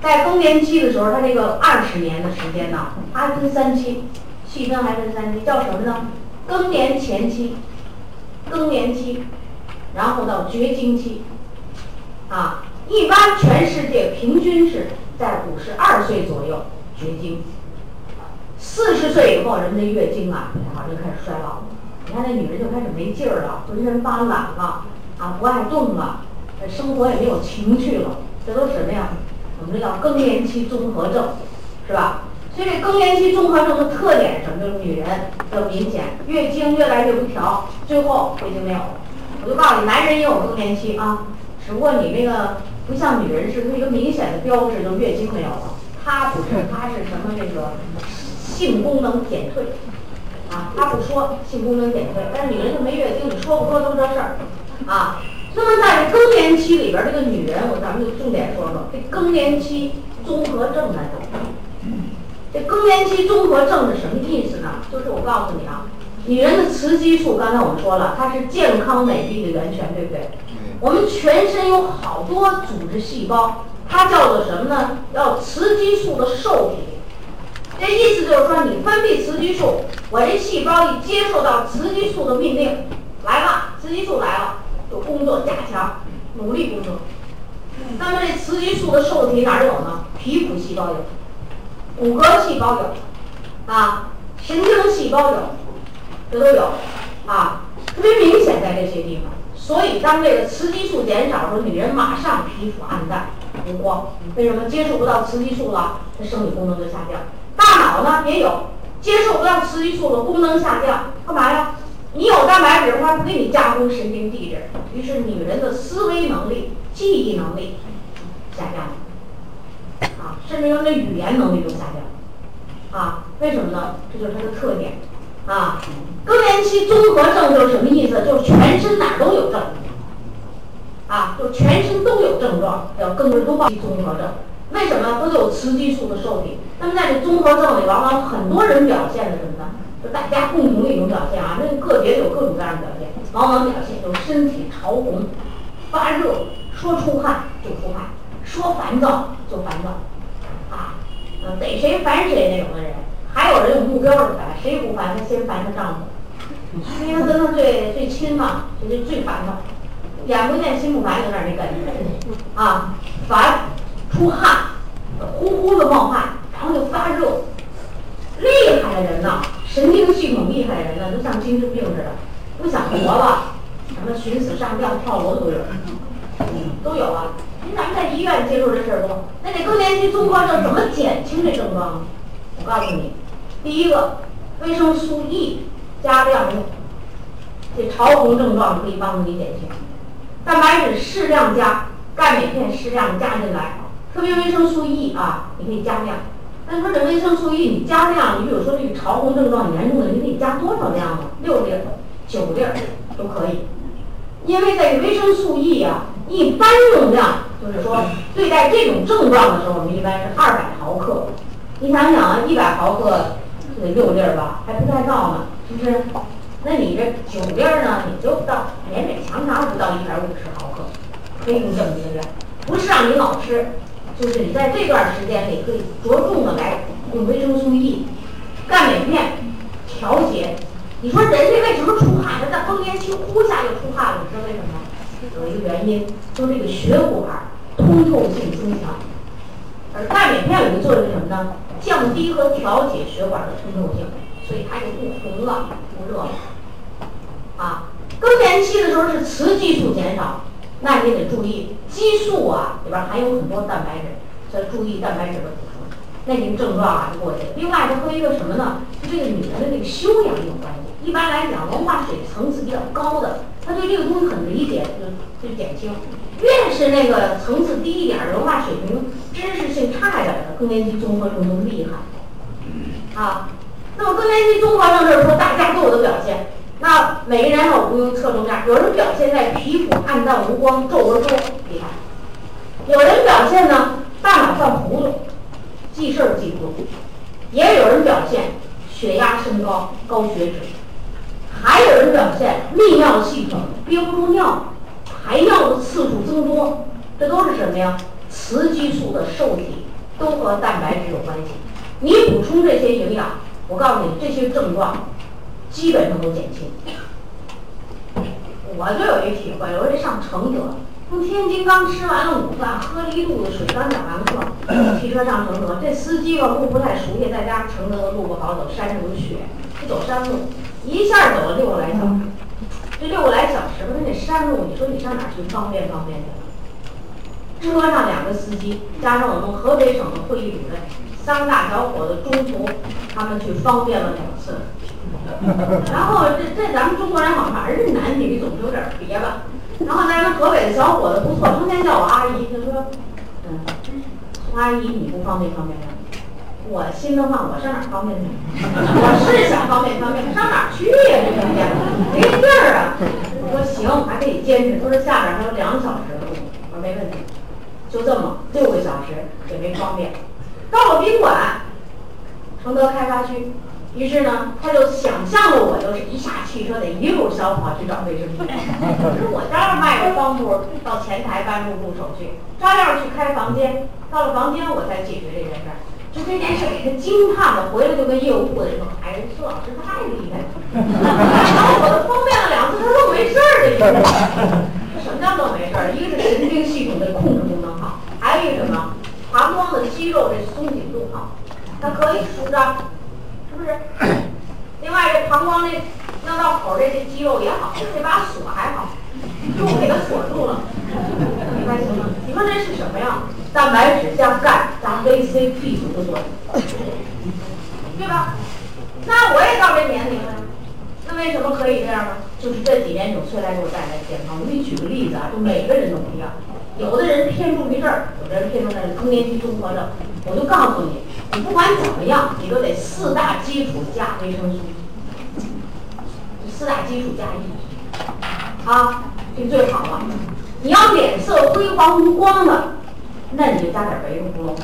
在更年期的时候，她这个二十年的时间呢，还分三期，细分还分三期，叫什么呢？更年前期、更年期，然后到绝经期。啊，一般全世界平均是。在五十二岁左右绝经，四十岁以后，人们的月经啊，好像就开始衰老了。你看那女人就开始没劲儿了，浑身发懒了，啊，不爱动了，生活也没有情趣了，这都什么呀？我们这叫更年期综合症，是吧？所以这更年期综合症的特点什么？就是女人的明显月经越来越不调，最后月经没有了。我就告诉你，男人也有更年期啊，只不过你那个不像女人是一个明显的标志，就月经没有了。她不是，她是什么？那个性功能减退啊，她不说性功能减退，但是女人就没月经，你说不说都这事儿啊。那么在这更年期里边，这个女人，我咱们就重点说说这更年期综合症来着。这更年期综合症是什么意思呢？就是我告诉你啊，女人的雌激素，刚才我们说了，它是健康美丽的源泉，对不对？我们全身有好多组织细胞。它叫做什么呢？叫雌激素的受体。这意思就是说，你分泌雌激素，我这细胞一接受到雌激素的命令，来了，雌激素来了，就工作加强，努力工作。那么这雌激素的受体哪有呢？皮肤细胞有，骨骼细胞有，啊，神经细胞有，这都有，啊，特别明显在这些地方。所以当这个雌激素减少的时候，女人马上皮肤暗淡。无光，为什么接触不到雌激素了，她生理功能就下降。大脑呢也有，接受不到雌激素了，功能下降，干嘛呀？你有蛋白质，它不给你加工神经递质，于是女人的思维能力、记忆能力下降了，啊，甚至于那语言能力都下降了，啊，为什么呢？这就是它的特点，啊，更年期综合症就是什么意思？就是全身哪都有症。啊，就全身都有症状，叫更年期综合症。为什么都有雌激素的受体？那么在这综合症里，往往很多人表现的什么呢？就大家共同的一种表现啊，那个别有各种各样的表现，往往表现就身体潮红、发热，说出汗就出汗，说烦躁就烦躁，啊，逮谁烦谁那种的人。还有人有目标的烦，谁不烦他先烦他丈夫，因为跟他最最亲嘛，就是最烦他。眼不见心不烦，有点那感觉啊，烦，出汗，呼呼的冒汗，然后就发热。厉害的人呐，神经系统厉害的人呢，都像精神病似的，不想活了，什么寻死上吊、跳楼都有，都有啊。您咱们在医院接触这事儿多，那这更年期综合症怎么减轻这症状？我告诉你，第一个，维生素 E 加量用，这潮红症状可以帮助你减轻。蛋白质适量加，钙镁片适量加进来，特别维生素 E 啊，你可以加量。但说这维生素 E 你加量，你比如说这个潮红症状严重的，你可以加多少量呢？六粒、九粒都可以。因为这个维生素 E 啊，一般用量就是说对待这种症状的时候，我们一般是二百毫克。你想想啊，一百毫克得六粒儿吧，还不太到呢，是不是？那你这酒粒儿呢？也就到勉勉强强不到一百五十毫克，可以用这么一个量，不是让你老吃，就是你在这段时间里可以着重的来用维生素 E、钙镁片调节。你说人家为什么出汗？他在更年期呼下就出汗了，你知道为什么？有一个原因，就是这个血管通透性增强，而钙镁片有个作用是什么呢？降低和调节血管的通透性，所以它就不红了。不热了，啊，更年期的时候是雌激素减少，那你得注意激素啊里边含有很多蛋白质，所以注意蛋白质的补充，那您症状啊就过去了。另外，它和一个什么呢？就这个女人的这个修养有关系。一般来讲，文化水层次比较高的，他对这个东西很理解，就就减轻。越是那个层次低一点，文化水平、知识性差一点的，更年期综合症都厉害，啊。那么更年期综合症就是说大家都有的表现，那每个人呢不用侧重点，有人表现在皮肤暗淡无光、皱纹多，厉害；有人表现呢大脑犯糊涂，记事儿记不住；也有人表现血压升高、高血脂；还有人表现泌尿系统憋不住尿，排尿的次数增多，这都是什么呀？雌激素的受体都和蛋白质有关系，你补充这些营养。我告诉你，这些症状基本上都减轻。我就有一体会，我这上承德，从天津刚吃完了午饭，喝了一肚子水，刚讲完课，骑车上承德。这司机吧路不太熟悉，再加上承德的路不好走，山上有雪，不走山路，一下走了六个来小时。这六个来小时吧，那山路，你说你上哪去方便方便去？车上两个司机，加上我们河北省的会议主任，三个大小伙子，中途他们去方便了两次。然后这这咱们中国人好像儿子男女总是有点别吧。然后咱们河北的小伙子不错，成天叫我阿姨，就说，嗯，阿姨你不方便方便吗？我心的话，我上哪方便去？我是想方便方便，上哪去呀？这天天没地儿啊。我说行，还可以坚持。他说下边还有两个小时的路，我说没问题。就这么六个小时也没方便，到了宾馆，承德开发区。于是呢，他就想象着我就是一下汽车得一路小跑去找卫生巾。可是我照样迈着方步到前台办入住手续，照样去开房间。到了房间，我才解决这件事儿。就这件事给他惊叹了，回来就跟业务部的人说：“哎，苏老师太厉害了，小伙子方便了两次，他都没事儿的。什么叫都没事儿？一个是神经系统的控制功能好，还有一个什么？膀胱的肌肉这松紧度好，它可以舒张。”是不是？另外，这膀胱这尿道口这些肌肉也好，这把锁还好，又给它锁住了，你看行吗？你说这是什么呀？蛋白质加钙加 VCP 的作用，对吧？那我也到这年龄了，那为什么可以这样呢？就是这几年纽崔莱给我带来健康。我给你举个例子啊，就每个人都不一样，有的人偏重于这儿，有的人偏重在更年期综合症。我就告诉你。你不管怎么样，你都得四大基础加维生素，四大基础加一，啊，这最好了。你要脸色灰黄无光的，那你就加点维生素。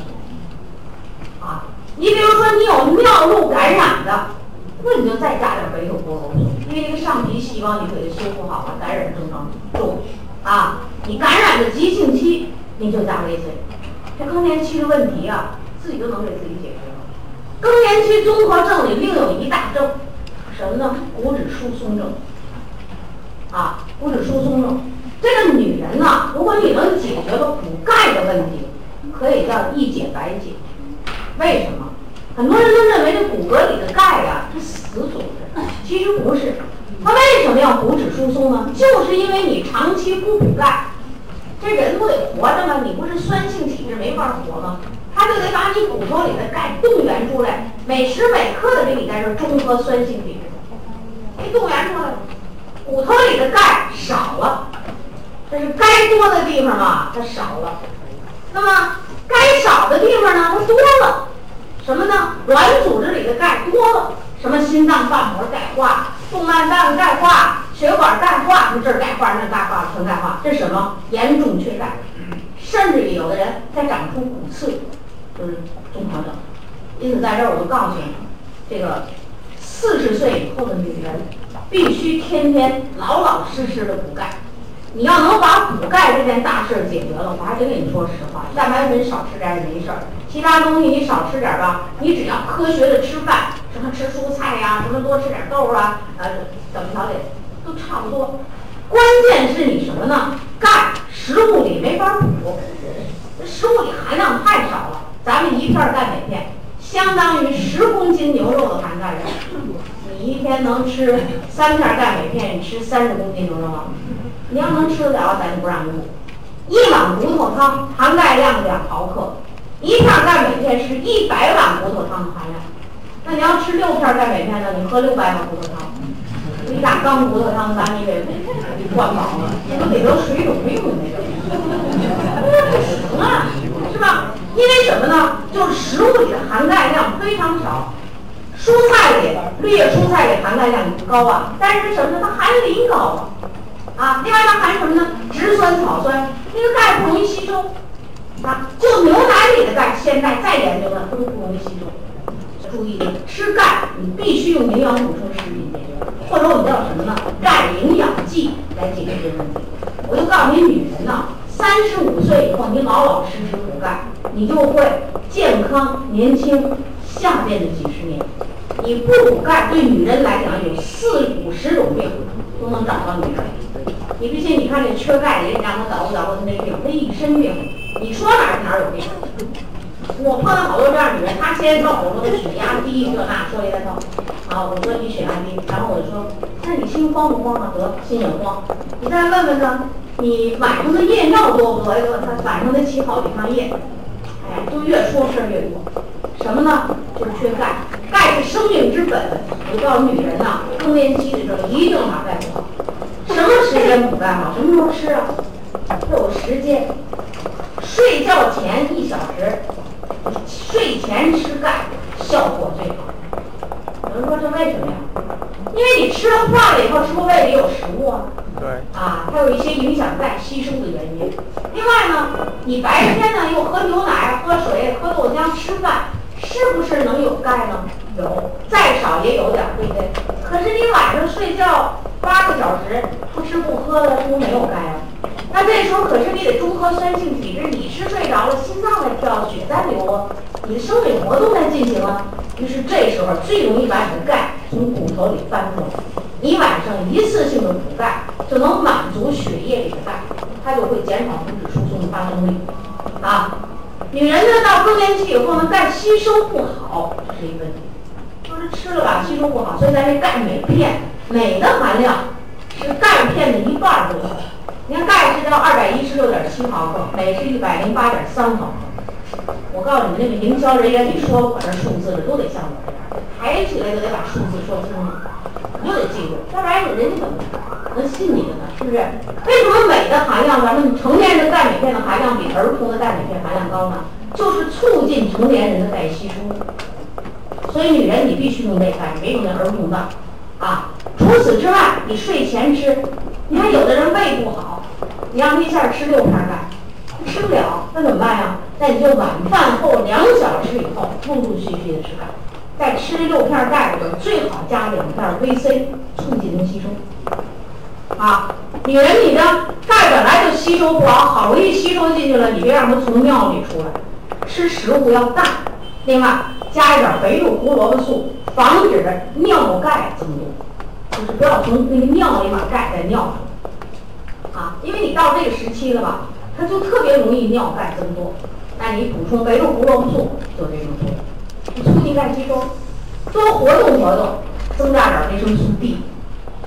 啊，你比如说你有尿路感染的，那你就再加点维生素，因为这个上皮细胞你给它修复好了，感染症状重。啊，你感染的急性期，你就加维 C。这更年期的问题啊。自己都能给自己解决了。更年期综合症里另有一大症，什么呢？骨质疏松症。啊，骨质疏松症，这个女人呢，如果你能解决了补钙的问题，可以叫一解百解。为什么？很多人都认为这骨骼里的钙呀是死组织，其实不是。它为什么要骨质疏松呢？就是因为你长期不补钙，这人不得活着吗？你不是酸性体质没法活吗？他就得把你骨头里的钙动员出来，每时每刻的给你在这中和酸性体质，给动员出来了，骨头里的钙少了，这是该多的地方嘛，它少了。那么该少的地方呢，它多了，什么呢？软组织里的钙多了，什么心脏瓣膜钙化、动脉瓣钙化、血管钙化，这钙化那钙化全钙化，这是什么？严重缺钙，甚至于有的人再长出骨刺。就是综合症，因此在这儿我就告诉你，这个四十岁以后的女人必须天天老老实实的补钙。你要能把补钙这件大事儿解决了，我还真跟你说实话，蛋白粉少吃点也没事儿，其他东西你少吃点吧，你只要科学的吃饭，什么吃蔬菜呀，什么多吃点豆啊，呃，怎么调理都差不多。关键是你什么呢？钙食物里没法补，这食物里含量太少了。咱们一片儿钙镁片相当于十公斤牛肉的含钙量，你一天能吃三片钙镁片，你吃三十公斤牛肉吗？你要能吃得了，咱就不让你补。一碗骨头汤含钙量两毫克，一片钙镁片是一百碗骨头汤的含量。那你要吃六片钙镁片呢？你喝六百碗骨头汤，一大缸骨头汤，咱们给灌饱了，这都得得水肿病了，那不行啊，是吧？因为什么呢？就是食物里的含钙量非常少，蔬菜里绿叶蔬菜里含钙量不高啊，但是什么呢？它含磷高啊，啊，另外它含什么呢？植酸草酸，那个钙不容易吸收，啊，就牛奶里的钙，现在再研究呢，都不容易吸收。注意，吃钙你必须用营养补充食品解决，或者我们叫什么呢？钙营养剂来解决这个问题。我就告诉你，女人呢。三十五岁以后，你老老实实补钙，你就会健康年轻。下面的几十年，你不补钙，对女人来讲有四五十种病都能找到女人。你不信？你看这缺钙的人，让他捣鼓捣鼓他那病，他一身病。你说哪儿哪儿有病？我碰到好多这样女人，她先问我说血压低这那说一大套。啊，我说你血压低，然后我就说，那你心慌不慌啊？得，心也慌。你再问问他，你晚上的夜尿多不多？哎呦，他晚上得起好几趟夜。就越说事儿越多。什么呢？就是缺钙。钙是生命之本。我告诉女人呐，更年期的时候一定把钙补好。什么时间补钙好？什么时候吃啊？要有时间。睡觉前一小时，睡前吃钙效果最好。有人说这为什么呀？因为你吃了化了以后，是不是胃里有食物啊？对。啊，它有一些影响钙吸收的原因。另外呢，你白天呢又喝牛奶、喝水、喝豆浆、吃饭，是不是能有钙呢？有，再少也有点，对不对？可是你晚上睡觉八个小时不吃不喝的，是不是没有钙啊？那这时候可是你得中和酸性体质，你是睡着了，心脏在跳，血在流啊，你的生理活动在进行啊。于是这时候最容易把你的钙从骨头里翻出来。你晚上一次性的补钙，就能满足血液里的钙，它就会减少骨质疏松的发生率。啊，女人呢到更年期以后呢，钙吸收不好，这是一个问题，吃了吧吸收不好，所以咱这钙镁片，镁的含量是钙片的一半多。你看钙是到二百一十六点七毫克，镁是一百零八点三毫克。我告诉你们，那个营销人员，你说我这数字的都得像我这样，抬起来就得把数字说清楚，你就得记住，要不然人家怎么能信你的呢？是不是？为什么镁的含量，咱们成年人钙镁片的含量比儿童的钙镁片含量高呢？就是促进成年人的钙吸收。所以女人你必须用内钙，没用那儿童的啊。除此之外，你睡前吃，你看有的人胃不好。你让他一下吃六片钙，他吃不了，那怎么办呀？那你就晚饭后两小时以后，陆陆续续的吃钙。在吃六片钙的时候，最好加两片 VC，促进它吸收。啊，女人你的钙本来就吸收不好，好容易吸收进去了，你别让它从尿里出来。吃食物要淡，另外加一点维生胡萝卜素，防止尿钙增多，就是不要从那个尿里把钙再尿出来。啊，因为你到这个时期了吧，它就特别容易尿钙增多。那你补充维生胡萝卜素就这种作用，促进钙吸收，多活动活动，增加点维生素 D。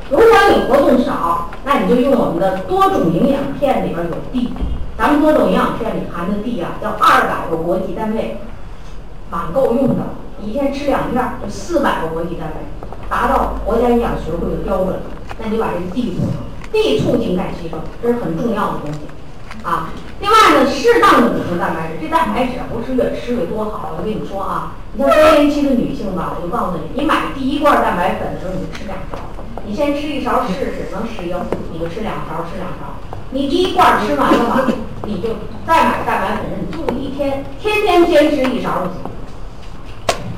如果你活动少，那你就用我们的多种营养片里边有 D。咱们多种营养片里含的 D 啊，要二百个国际单位，蛮够用的。一天吃两片儿就四百个国际单位，达到国家营养学会的标准。那你把这个 D 补上。D 促进钙吸收，这是很重要的东西啊。另外呢，适当的补充蛋白质，这蛋白质不是越吃越多好。我跟你说啊，你像更年期的女性吧，我就告诉你，你买第一罐蛋白粉的时候，你就吃两勺，你先吃一勺试试，能适应你就吃两勺，吃两勺。你第一罐吃完了吧，你就再买蛋白粉，你就一天天天坚持一勺就行。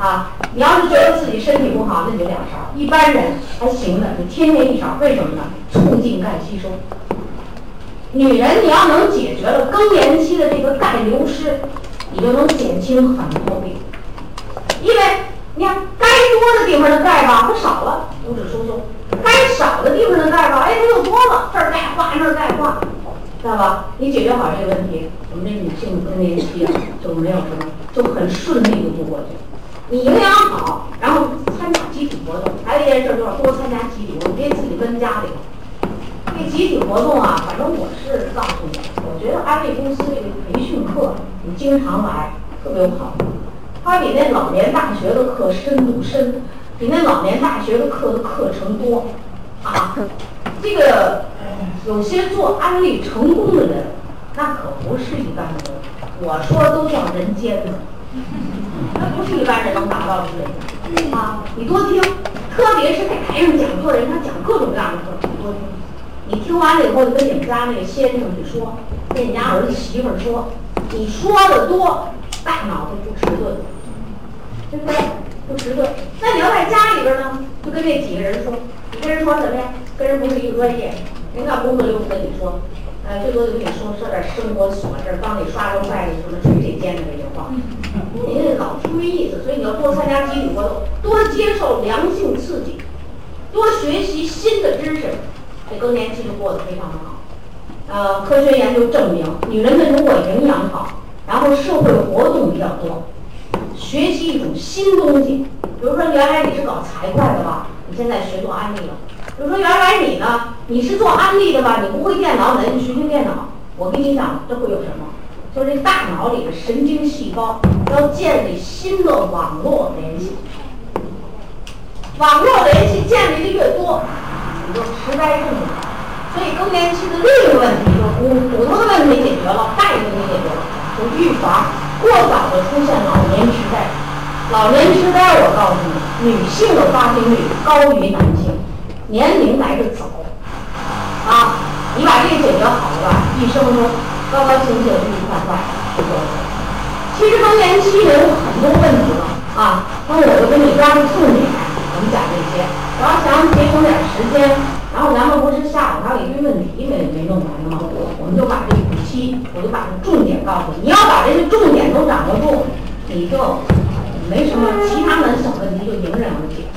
啊，你要是觉得自己身体不好，那就两勺。一般人还行的，你天天一勺。为什么呢？促进钙吸收。女人，你要能解决了更年期的这个钙流失，你就能减轻很多病。因为你看，该多的地方的钙吧，它少了，骨质疏松；该少的地方的钙吧，哎，它又多了，这儿钙化，那儿钙化，知道吧？你解决好这个问题，我们这女性更年期啊，就没有什么，就很顺利的度过去。你营养好，然后参加集体活动，还有一件事就是多参加集体活动，别自己跟家里头。这集体活动啊，反正我是告诉你，我觉得安利公司这个培训课，你经常来特别有好处。它比那老年大学的课深度深，比那老年大学的课的课程多啊。这个有些做安利成功的人，那可不是一般的人，我说都叫人间的。他不是一般人能达到的水平啊！你多听，特别是在台上讲座人，他讲各种各样的课，你多听。你听完了以后，就跟你们家那个先生去说，跟你家儿子媳妇儿说，你说的多，大脑子不迟钝，对不对？不迟钝。那你要在家里边呢，就跟那几个人说，你跟人说什么呀？跟人不是一个专业，人家工作又不跟你说，呃，最多就跟你说说点生活琐事，帮你刷个筷子什么，吹这尖的这些话。你老听没意思，所以你要多参加集体活动，多接受良性刺激，多学习新的知识，这更年期就过得非常的好。呃，科学研究证明，女人们如果营养好，然后社会活动比较多，学习一种新东西，比如说原来你是搞财会的吧，你现在学做安利了；比如说原来你呢，你是做安利的吧，你不会电脑，那你学学电脑。我跟你讲，这会有什么？就是这大脑里的神经细胞要建立新的网络联系，网络联系建立的越多，你就痴呆症了。所以更年期的另一个问题就是骨骨头的问题解决了，大问题解决了，就预防过早的出现老年痴呆。老年痴呆，我告诉你，女性的发病率高于男性，年龄来的早。啊，你把这个解决好了吧，一生中高高兴兴、愉愉快快就够了。其实更年期也有很多问题嘛，啊，那我就给你抓住重点，我们讲这些。我要想节省点时间，然后咱们不是下午还有一堆问题没没弄完吗？我我们就把这五期，我就把这重点告诉你。你要把这些重点都掌握住，你就没什么其他门小问题就迎刃而解。